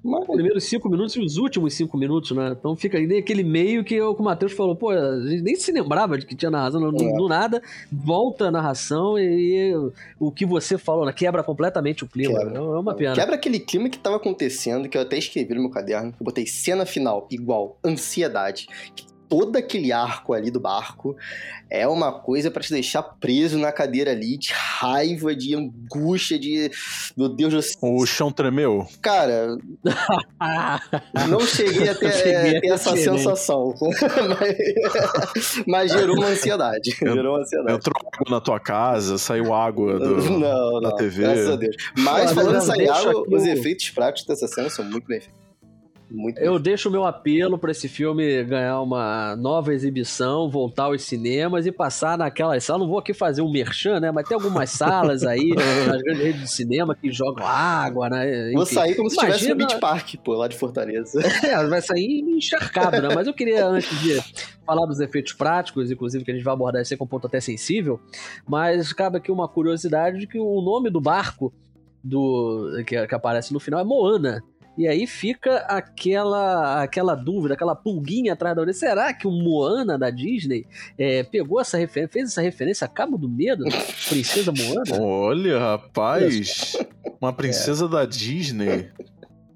C: Mas,
D: Os primeiros cinco minutos e os últimos cinco minutos, né? Então fica aí aquele meio que o que o Matheus falou, pô, a gente nem se lembrava de que tinha narração, do,
C: É.
D: do nada, volta a narração e, o que você falou, né? quebra completamente o clima.
C: Quebra.
D: É uma pena.
C: Quebra aquele clima que tava acontecendo, que eu até escrevi no meu caderno, eu botei cena final igual, ansiedade. Que todo aquele arco ali do barco é uma coisa para te deixar preso na cadeira ali, de raiva, de angústia, de. Meu Deus do céu.
B: O chão tremeu?
C: Cara, *laughs* não cheguei a ter,
D: Cheguei a
C: ter essa
D: né?
C: sensação. *laughs* mas, mas gerou uma ansiedade. Gerou uma ansiedade.
B: Entrou água na tua casa, saiu água do,
C: não,
B: da
C: não,
B: TV.
C: graças a Deus. Mas
D: Olha,
C: falando
D: eu
C: essa
D: deixo
C: água, os efeitos práticos dessa cena são muito bem feitos. Muito bem
D: Eu deixo o meu apelo pra esse filme ganhar uma nova exibição, voltar aos cinemas e passar naquelas salas. Não vou aqui fazer um merchan, né? Mas tem algumas *laughs* salas aí, nas grandes redes de cinema, que jogam água, né?
C: Vou
D: Enfim.
C: sair como se estivesse no
D: Imagina-
C: Beach Park, pô, lá de Fortaleza. *laughs*
D: É, vai sair encharcado, né? Mas eu queria, antes de falar dos efeitos práticos, inclusive, que a gente vai abordar isso aí com um ponto até sensível, mas cabe aqui uma curiosidade de que o nome do barco do que, que aparece no final é Moana. E aí fica aquela aquela dúvida, aquela pulguinha atrás da orelha. Será que o Moana da Disney é, pegou essa referência, fez essa referência a Cabo do Medo? Princesa Moana?
B: Olha, rapaz. Uma princesa da Disney.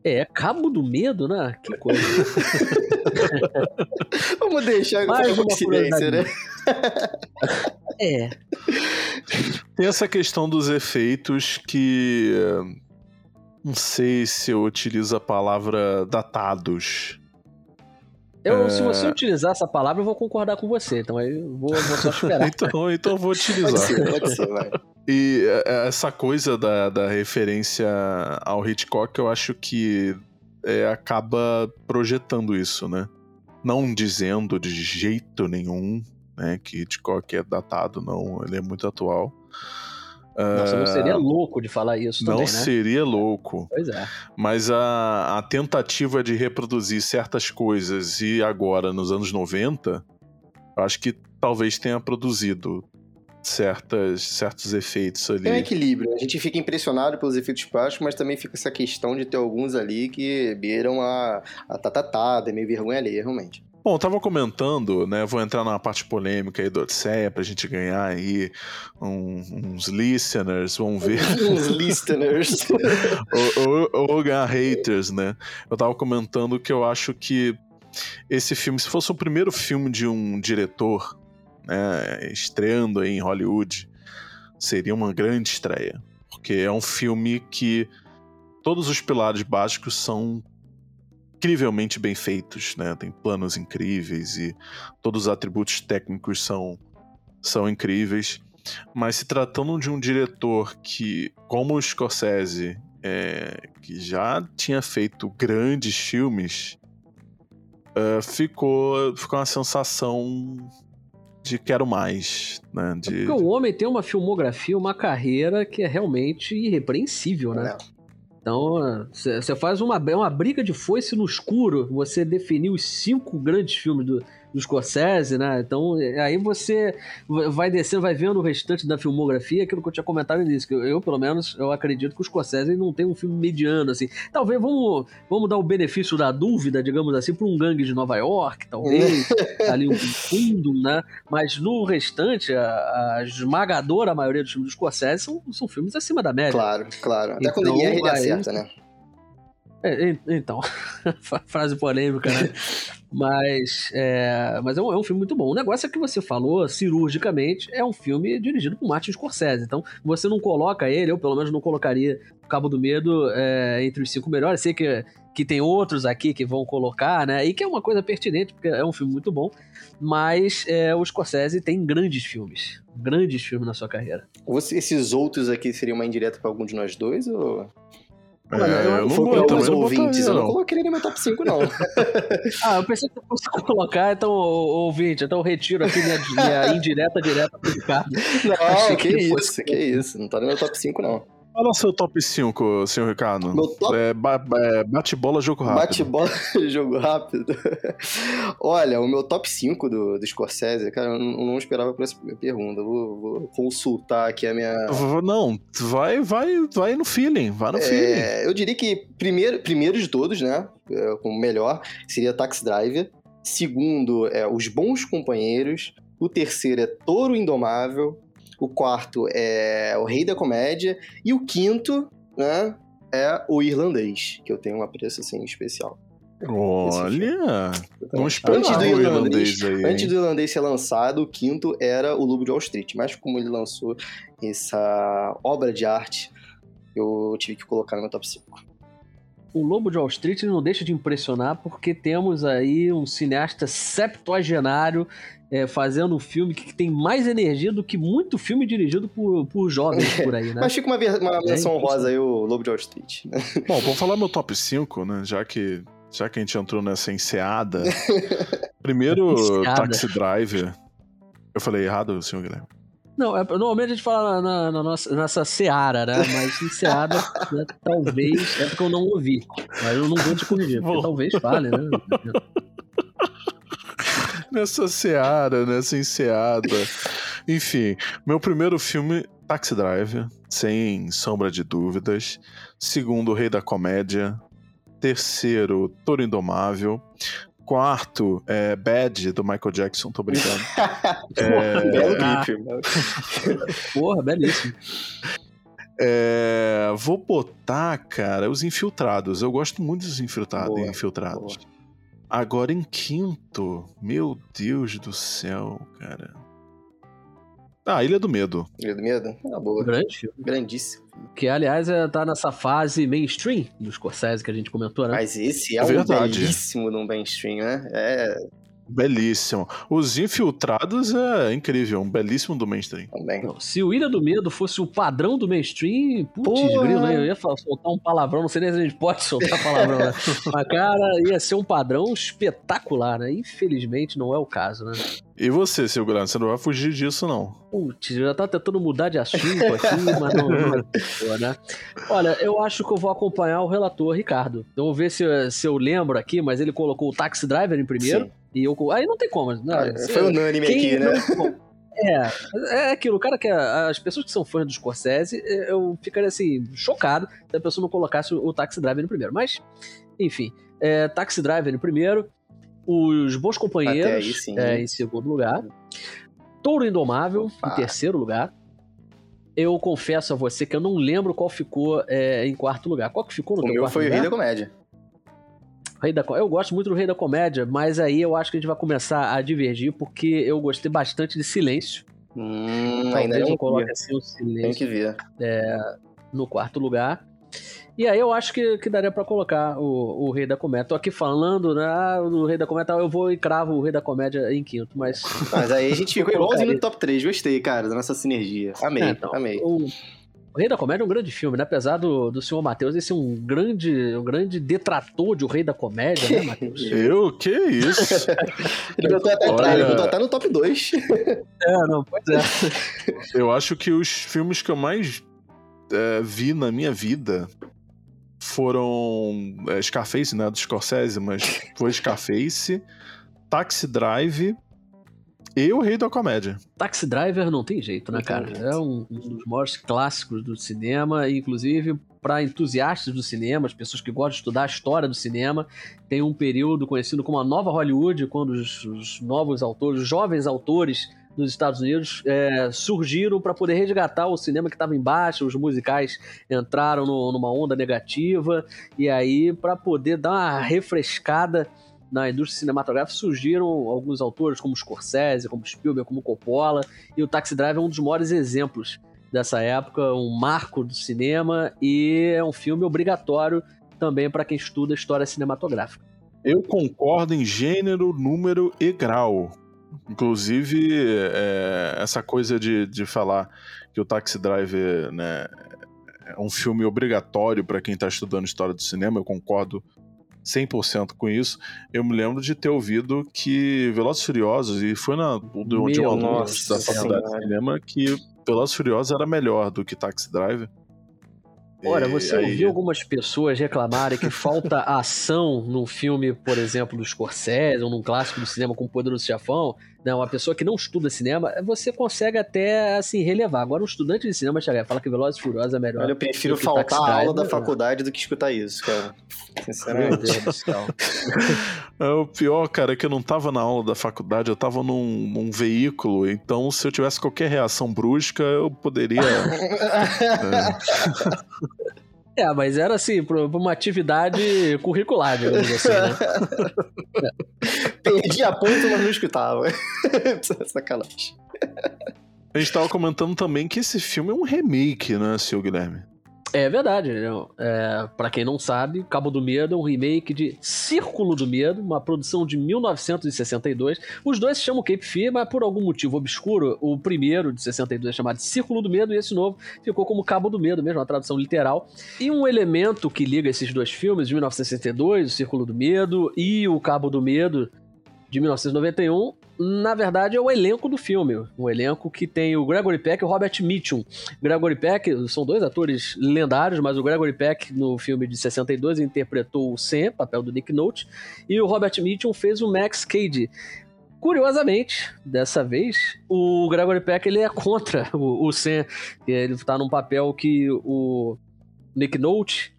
D: É, Cabo do Medo, né? Que coisa. *laughs*
C: Vamos deixar
D: Mais uma
C: silêncio, né? *laughs*
D: É.
B: Tem essa questão dos efeitos que. Não sei se eu utilizo a palavra datados.
D: Eu, Se você utilizar essa palavra, eu vou concordar com você. Então aí eu vou, vou só *laughs* esperar.
B: Então, então eu vou
C: Pode
B: utilizar.
C: ser, pode ser, vai.
B: E é, essa coisa da, da referência ao Hitchcock, eu acho que é, acaba projetando isso, né? Não dizendo de jeito nenhum né, que Hitchcock é datado, não, ele é muito atual.
D: Nossa, não
B: Ah,
D: seria louco de falar isso
B: Não
D: também, né?
B: seria louco.
D: Pois é.
B: Mas a, a tentativa de reproduzir certas coisas e agora nos anos 90, eu acho que talvez tenha produzido certas, certos efeitos ali.
C: Tem um equilíbrio. A gente fica impressionado pelos efeitos práticos, mas também fica essa questão de ter alguns ali que beiram a, a tatatada, é meio vergonha alheia, realmente.
B: Bom, eu tava comentando, né? Vou entrar na parte polêmica aí do Odisseia pra gente ganhar aí um- uns listeners, vamos ver. *laughs*
C: Uns listeners. *laughs*
B: ou, ou- ou ganhar haters, né? Eu tava comentando que eu acho que esse filme, se fosse o primeiro filme de um diretor, né, estreando aí em Hollywood, seria uma grande estreia. Porque é um filme que todos os pilares básicos são incrivelmente bem feitos, né? Tem planos incríveis e todos os atributos técnicos são, são incríveis. Mas se tratando de um diretor que, como o Scorsese, é, que já tinha feito grandes filmes, é, ficou, ficou uma sensação de quero mais, né? De,
D: Porque o homem tem uma filmografia, uma carreira que é realmente irrepreensível, né? Então, você faz uma, é uma briga de foice no escuro, você definir os cinco grandes filmes do, do Scorsese, né? Então, é, aí você vai descendo, vai vendo o restante da filmografia, aquilo que eu tinha comentado nisso, que eu, pelo menos, eu acredito que o Scorsese não tem um filme mediano, assim. Talvez vamos, vamos dar o benefício da dúvida, digamos assim, para um gangue de Nova York, talvez, *laughs* ali um fundo, né? Mas no restante, a, a esmagadora maioria dos filmes do Scorsese são, são filmes acima da média.
C: Claro, claro. Até
D: Então,
C: quando ele erra, ele acerta, né?
D: É, então, *laughs* frase polêmica, né? *laughs* Mas, é, mas é, um, é um filme muito bom. O negócio é que você falou cirurgicamente, é um filme dirigido por Martin Scorsese. Então, você não coloca ele, eu pelo menos não colocaria o Cabo do Medo é, entre os cinco melhores. Sei que, que tem outros aqui que vão colocar, né? E que é uma coisa pertinente, porque é um filme muito bom. Mas é, o Scorsese tem grandes filmes. Grandes filmes na sua carreira.
C: Esses outros aqui seriam uma indireta pra algum de nós dois? Ou...
B: É,
D: Olha, eu-
B: eu não vou, não
C: ouvintes, eu não
B: não.
C: coloquei ele no meu top 5, não. *laughs*
D: Ah, eu pensei que eu fosse colocar, então, ouvinte, então eu retiro aqui minha, minha *laughs* indireta direta pro Ricardo.
C: Não, que,
D: que
C: isso,
D: fosse-
C: que isso. Não tá no meu top 5, não.
B: Fala seu top 5, senhor Ricardo.
C: Meu top
B: É, ba- é, bate-bola, jogo rápido.
C: Bate-bola, *laughs* jogo rápido. *laughs* Olha, o meu top 5 do, do Scorsese, cara, eu não, eu não esperava por essa pergunta. Vou, vou consultar aqui a minha.
B: Não, vai, vai, vai no feeling, vai no feeling.
C: É, eu diria que primeiro, primeiro de todos, né? é, Como melhor, seria Taxi Driver. Segundo, é Os Bons Companheiros. O terceiro é Touro Indomável. O quarto é O Rei da Comédia. E o quinto, né? É O Irlandês, que eu tenho um apreço assim especial.
B: Olha, não
C: Antes do
B: o
C: irlandês,
B: irlandês aí.
C: antes do irlandês ser lançado, o quinto era o Lobo de Wall Street. Mas como ele lançou essa obra de arte, eu tive que colocar no meu top 5.
D: O Lobo de Wall Street não deixa de impressionar porque temos aí um cineasta septuagenário é, fazendo um filme que tem mais energia do que muito filme dirigido por, por jovens por aí, né?
C: Mas fica uma, ver- uma menção
D: impressionante.
C: rosa aí, o Lobo de Wall Street. né?
B: Bom, vamos falar meu top 5, né? Já que, já que a gente entrou nessa enseada. *laughs* Primeiro,
D: Enseada.
B: Taxi Driver. Eu falei errado, senhor Guilherme?
D: Não, é, normalmente a gente fala na, na nossa, nessa seara, né? Mas em seara, *laughs* né, talvez, é porque eu não ouvi. Mas eu não vou te corrigir, porque
B: Bom.
D: talvez fale, né? *laughs*
B: Nessa seara, nessa enseada. Enfim, meu primeiro filme, Taxi Driver, sem sombra de dúvidas. Segundo, Rei da Comédia. Terceiro, Toro Indomável. Quarto, é Bad, do Michael Jackson, tô brincando. *laughs* É,
C: Belo
D: Ah. Porra, belíssimo.
B: É, vou botar, cara, os infiltrados. Eu gosto muito dos infiltrados.
C: Boa,
B: infiltrados. Agora em quinto, meu Deus do céu, cara. Ah, Ilha do Medo.
C: Ilha do Medo? Ah, boa.
D: Grande filme.
C: Grandíssimo.
D: Que, aliás, é, tá nessa fase mainstream do Scorsese que a gente comentou, né?
C: Mas esse é,
B: É
C: um
B: verdade.
C: belíssimo no mainstream, né? É,
B: Belíssimo. Os infiltrados é incrível, um belíssimo do mainstream.
C: também.
D: Se o Ilha do Medo fosse o padrão do mainstream, putz, grilo, né? Eu ia falar- soltar um palavrão, não sei nem se a gente pode *laughs* soltar palavrão, né? Mas, cara, ia ser um padrão espetacular, né? Infelizmente não é o caso, né?
B: E você, seu Guilherme, você não vai fugir disso, não.
D: Putz, eu já tava tentando mudar de assunto aqui, *laughs* mas não, não adiantou, né? Olha, eu acho que eu vou acompanhar o relator Ricardo. Eu vou ver se, se eu lembro aqui, mas ele colocou o Taxi Driver em primeiro.
C: Sim.
D: E eu. Aí não tem como. Não,
C: Ah,
D: se-
C: Foi unânime aqui, né?
D: não- É, é aquilo, o cara que. As pessoas que são fãs do Scorsese, é, eu ficaria assim, chocado se a pessoa não colocasse o Taxi Driver no primeiro. Mas, enfim, é, Taxi Driver no primeiro, Os Bons
C: Até aí,
D: Companheiros
C: sim.
D: é, em segundo lugar, Touro Indomável
C: Opa.
D: em terceiro lugar. Eu confesso a você que eu não lembro qual ficou é, em quarto lugar. Qual que ficou no
C: O
D: teu
C: meu
D: quarto
C: foi o
D: lugar?
C: Rei da Comédia.
D: Rei da Eu gosto muito do Rei da Comédia, mas aí eu acho que a gente vai começar a divergir, porque eu gostei bastante de Silêncio.
C: Hum,
D: Talvez
C: ainda
D: eu
C: não
D: coloque
C: vi.
D: assim o
C: Tem
D: Silêncio
C: que ver.
D: no quarto lugar. E aí eu acho que, que daria pra colocar o, o Rei da Comédia. Tô aqui falando, né, ah, do Rei da Comédia, eu vou e cravo o Rei da Comédia em quinto, mas...
C: Mas aí a gente *laughs* ficou
D: Eu
C: igualzinho no top 3. Gostei, cara, da nossa sinergia. Amei,
D: É, então,
C: amei.
D: O Rei da Comédia é um grande filme, né? Apesar do, do senhor Matheus ele ser um grande, um grande detrator de O Rei da Comédia, né, Matheus? *laughs*
B: Eu? Que isso? *laughs*
C: Ele botou até,
B: Olha-
C: ele botou até no top 2.
D: é, não, pois é. *laughs*
B: Eu acho que os filmes que eu mais é, vi na minha vida foram é, Scarface, né, do Scorsese, mas foi Scarface, Taxi Drive e o Rei da Comédia.
D: Taxi Driver não tem jeito, né, cara? É um, um dos maiores clássicos do cinema, inclusive para entusiastas do cinema, as pessoas que gostam de estudar a história do cinema, tem um período conhecido como a Nova Hollywood, quando os, os novos autores, os jovens autores dos Estados Unidos é, surgiram para poder resgatar o cinema que estava embaixo, os musicais entraram no- numa onda negativa, e aí para poder dar uma refrescada na indústria cinematográfica surgiram alguns autores como Scorsese, como Spielberg, como Coppola, e o Taxi Driver é um dos maiores exemplos dessa época, um marco do cinema e é um filme obrigatório também para quem estuda história cinematográfica.
B: Eu concordo em gênero, número e grau. Inclusive, é, essa coisa de, de falar que o Taxi Driver né, é um filme obrigatório para quem está estudando história do cinema, eu concordo 100% com isso. Eu me lembro de ter ouvido que Velozes e Furiosos, e foi na, de de
D: Meu
C: Deus
B: da faculdade de cinema que Velozes Furiosos era melhor do que Taxi Driver.
D: Olha, você
B: aí-
D: ouviu algumas pessoas reclamarem que falta *laughs* ação num filme, por exemplo, do Scorsese, ou num clássico do cinema como Poderoso Chefão, né, uma pessoa que não estuda cinema, você consegue até, assim, relevar. Agora, um estudante de cinema chegar e falar que Velozes e Furiosos é melhor.
C: Olha, eu prefiro faltar a aula da faculdade do que escutar isso, cara.
D: Meu
C: Sinceramente.
D: Deus do céu. *laughs*
B: É, o pior, cara, é que eu não tava na aula da faculdade, eu tava num, num veículo, então se eu tivesse qualquer reação brusca, eu poderia. *laughs* é,
D: É, mas era assim, pra uma atividade curricular, digamos assim, né? *laughs*
C: Perdi a ponta, mas não escutava. *laughs* Sacanagem.
B: A gente tava comentando também que esse filme é um remake, né, seu Guilherme?
D: É verdade. É, para quem não sabe, Cabo do Medo é um remake de Círculo do Medo, uma produção de 1962. Os dois se chamam Cape Fear, mas por algum motivo obscuro, o primeiro de 62 é chamado Círculo do Medo e esse novo ficou como Cabo do Medo, mesmo, uma tradução literal. E um elemento que liga esses dois filmes, de 1962, o Círculo do Medo e o Cabo do Medo, de 1991, na verdade, é o elenco do filme. Um elenco que tem o Gregory Peck e o Robert Mitchum. Gregory Peck são dois atores lendários, mas o Gregory Peck, no filme de 62, interpretou o Sam, papel do Nick Note, e o Robert Mitchum fez o Max Cady. Curiosamente, dessa vez, o Gregory Peck ele é contra o, o Sam. Ele está num papel que o Nick Note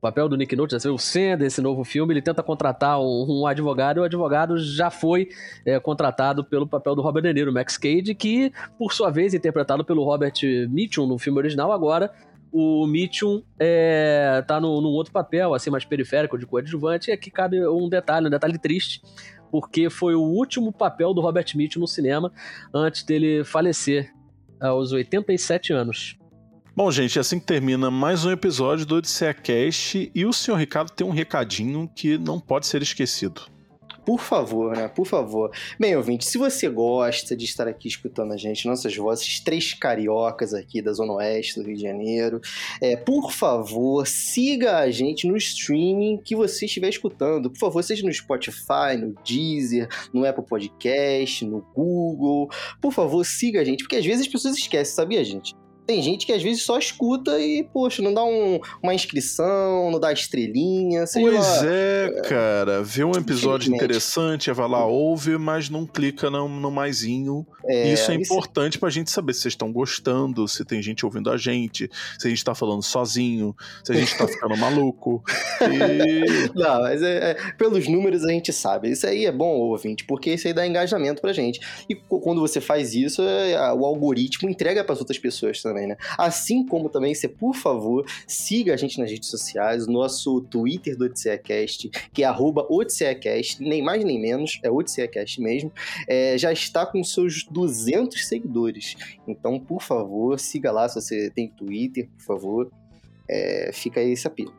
D: papel do Nick Nolte, o Sen desse novo filme, ele tenta contratar um, um advogado e o advogado já foi é, contratado pelo papel do Robert De Niro, Max Cade, que, por sua vez, interpretado pelo Robert Mitchum no filme original, agora o Mitchum é, tá no, num outro papel, assim, mais periférico, de coadjuvante, e aqui cabe um detalhe, um detalhe triste, porque foi o último papel do Robert Mitchum no cinema antes dele falecer aos 87 anos.
B: Bom, gente, assim que termina mais um episódio do Odisseia Cast e o senhor Ricardo tem um recadinho que não pode ser esquecido.
C: Por favor, né? Por favor. Bem, ouvinte, se você gosta de estar aqui escutando a gente, nossas vozes, três cariocas aqui da Zona Oeste do Rio de Janeiro, é, por favor, siga a gente no streaming que você estiver escutando. Por favor, seja no Spotify, no Deezer, no Apple Podcast, no Google. Por favor, siga a gente, porque às vezes as pessoas esquecem, sabia, gente? Tem gente que às vezes só escuta e, poxa, não dá um, uma inscrição, não dá estrelinha.
B: pois lá. é, cara. Vê um episódio interessante, vai lá, ouve, mas não clica no, no maisinho. É, isso é isso... importante pra gente saber se vocês estão gostando, se tem gente ouvindo a gente, se a gente tá falando sozinho, se a gente tá ficando *laughs* maluco. *laughs*
C: E... Não, mas é, é, pelos números a gente sabe. Isso aí é bom, ouvinte, porque isso aí dá engajamento pra gente. E quando você faz isso, é, o algoritmo entrega para outras pessoas também também, né? Assim como também você, por favor, siga a gente nas redes sociais, nosso Twitter do OdisseaCast, que é arroba OdisseaCast, nem mais nem menos, é OdisseaCast mesmo, é, já está com seus 200 seguidores. Então, por favor, siga lá se você tem Twitter, por favor. É, fica aí esse apelo.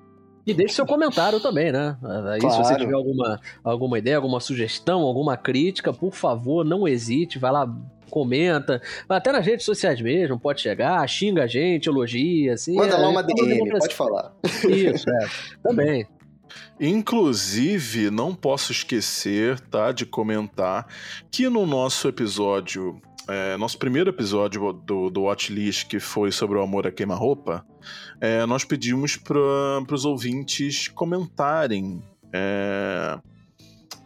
D: E deixe seu comentário também, né? Aí, claro. se você tiver alguma, alguma ideia, alguma sugestão, alguma crítica, por favor, não hesite, vai lá, comenta, até nas redes sociais mesmo, pode chegar, xinga a gente, elogia, assim.
C: Manda lá é, uma DM, pode falar.
D: Isso, é, também.
B: Inclusive, não posso esquecer, tá, de comentar que no nosso episódio é, nosso primeiro episódio do, do Watchlist, que foi sobre o amor a queima-roupa, é, nós pedimos para os ouvintes comentarem é,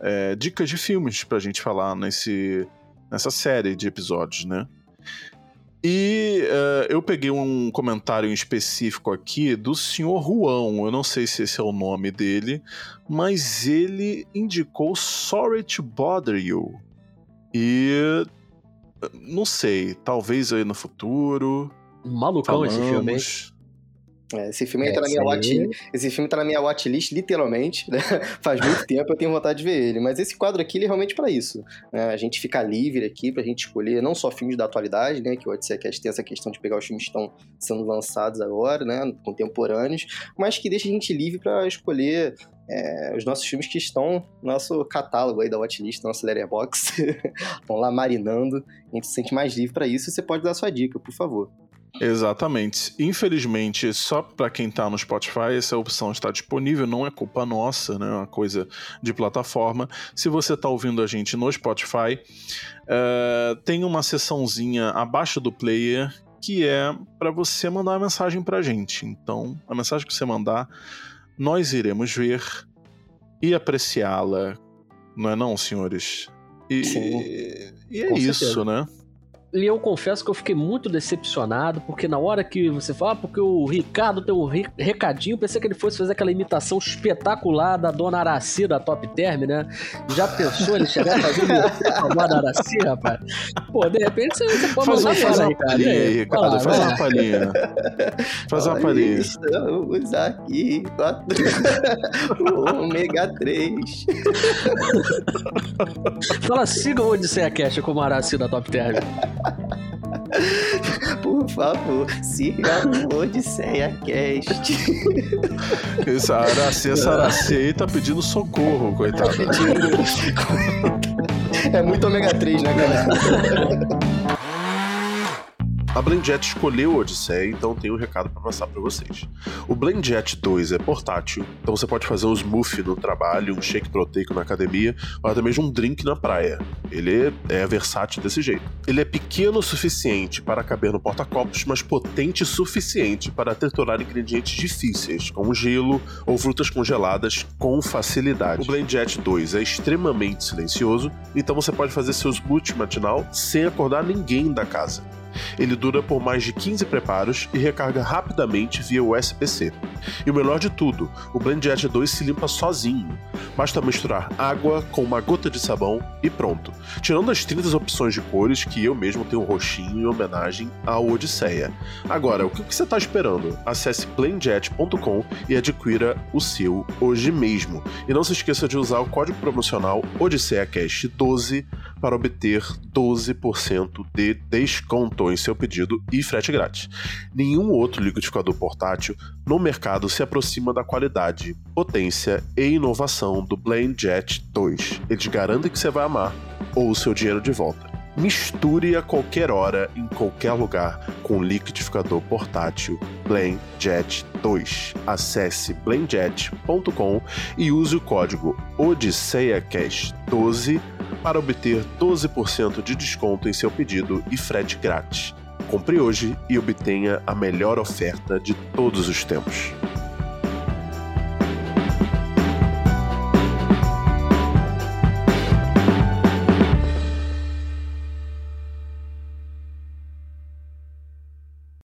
B: é, dicas de filmes para a gente falar nesse, nessa série de episódios, né? E uh, eu peguei um comentário específico aqui do senhor Juan. Eu não sei se esse é o nome dele, mas ele indicou Sorry to Bother You. E não sei, talvez aí no futuro.
D: Malucão falamos. esse filme, hein?
C: É, esse filme é, tá na minha watch, esse filme tá na minha watchlist, literalmente, né? *laughs* Faz muito tempo eu tenho vontade de ver ele. Mas esse quadro aqui, ele é realmente para isso. Né? A gente fica livre aqui pra gente escolher não só filmes da atualidade, né? Que o Odisseiacast tem essa questão de pegar os filmes que estão sendo lançados agora, né? Contemporâneos, mas que deixa a gente livre para escolher é, os nossos filmes que estão no nosso catálogo aí da watchlist, nosso letterbox, estão *laughs* lá marinando. A gente se sente mais livre para isso e você pode dar sua dica, por favor.
B: Exatamente. Infelizmente, só para quem tá no Spotify, essa opção está disponível, não é culpa nossa, né? É uma coisa de plataforma. Se você tá ouvindo a gente no Spotify, uh, tem uma seçãozinha abaixo do player que é para você mandar uma mensagem pra gente. Então, a mensagem que você mandar nós iremos ver e apreciá-la, não é não, senhores? E,
C: Sim.
B: e é isso, né?
D: E eu confesso que eu fiquei muito decepcionado, porque na hora que você fala, ah, porque o Ricardo tem um recadinho, pensei que ele fosse fazer aquela imitação espetacular da dona Araci da Top Term, né? Já pensou ele chegar fazendo a dona Araci, rapaz? Pô, de repente você, pode
E: faz, faz uma Ricardo. Aí, Ricardo, faz uma palhinha. Faz uma palhinha.
C: Estamos aqui, *laughs* o ômega 3.
D: Fala, siga o Odisseia Cash como Araci da Top Term. *laughs*
C: Por favor, siga o Odisseia Cast.
E: Isso, a Araci, essa Araci aí tá pedindo socorro, coitada.
C: É muito ômega 3, né, galera? *laughs*
E: A BlendJet escolheu o Odisseia, então tem um recado para passar para vocês. O BlendJet 2 é portátil, então você pode fazer um smoothie no trabalho, um shake proteico na academia, ou até mesmo um drink na praia. Ele é versátil desse jeito. Ele é pequeno o suficiente para caber no porta-copos, mas potente o suficiente para triturar ingredientes difíceis, como gelo ou frutas congeladas, com facilidade. O BlendJet 2 é extremamente silencioso, então você pode fazer seu smoothie matinal sem acordar ninguém da casa. Ele dura por mais de 15 preparos e recarga rapidamente via USB-C. E o melhor de tudo, o BlendJet 2 se limpa sozinho. Basta misturar água com uma gota de sabão e pronto. Tirando as 30 opções de cores que eu mesmo tenho roxinho em homenagem ao Odisseia. Agora, o que você está esperando? Acesse blendjet.com e adquira o seu hoje mesmo. E não se esqueça de usar o código promocional OdisseiaCast12 para obter 12% de desconto em seu pedido e frete grátis. Nenhum outro liquidificador portátil no mercado se aproxima da qualidade, potência e inovação do Blend Jet 2. Eles garantem que você vai amar ou o seu dinheiro de volta. Misture a qualquer hora, em qualquer lugar, com o liquidificador portátil Blend Jet 2. Acesse blendjet.com e use o código OdisseiaCast12 para obter 12% de desconto em seu pedido e frete grátis. Compre hoje e obtenha a melhor oferta de todos os tempos.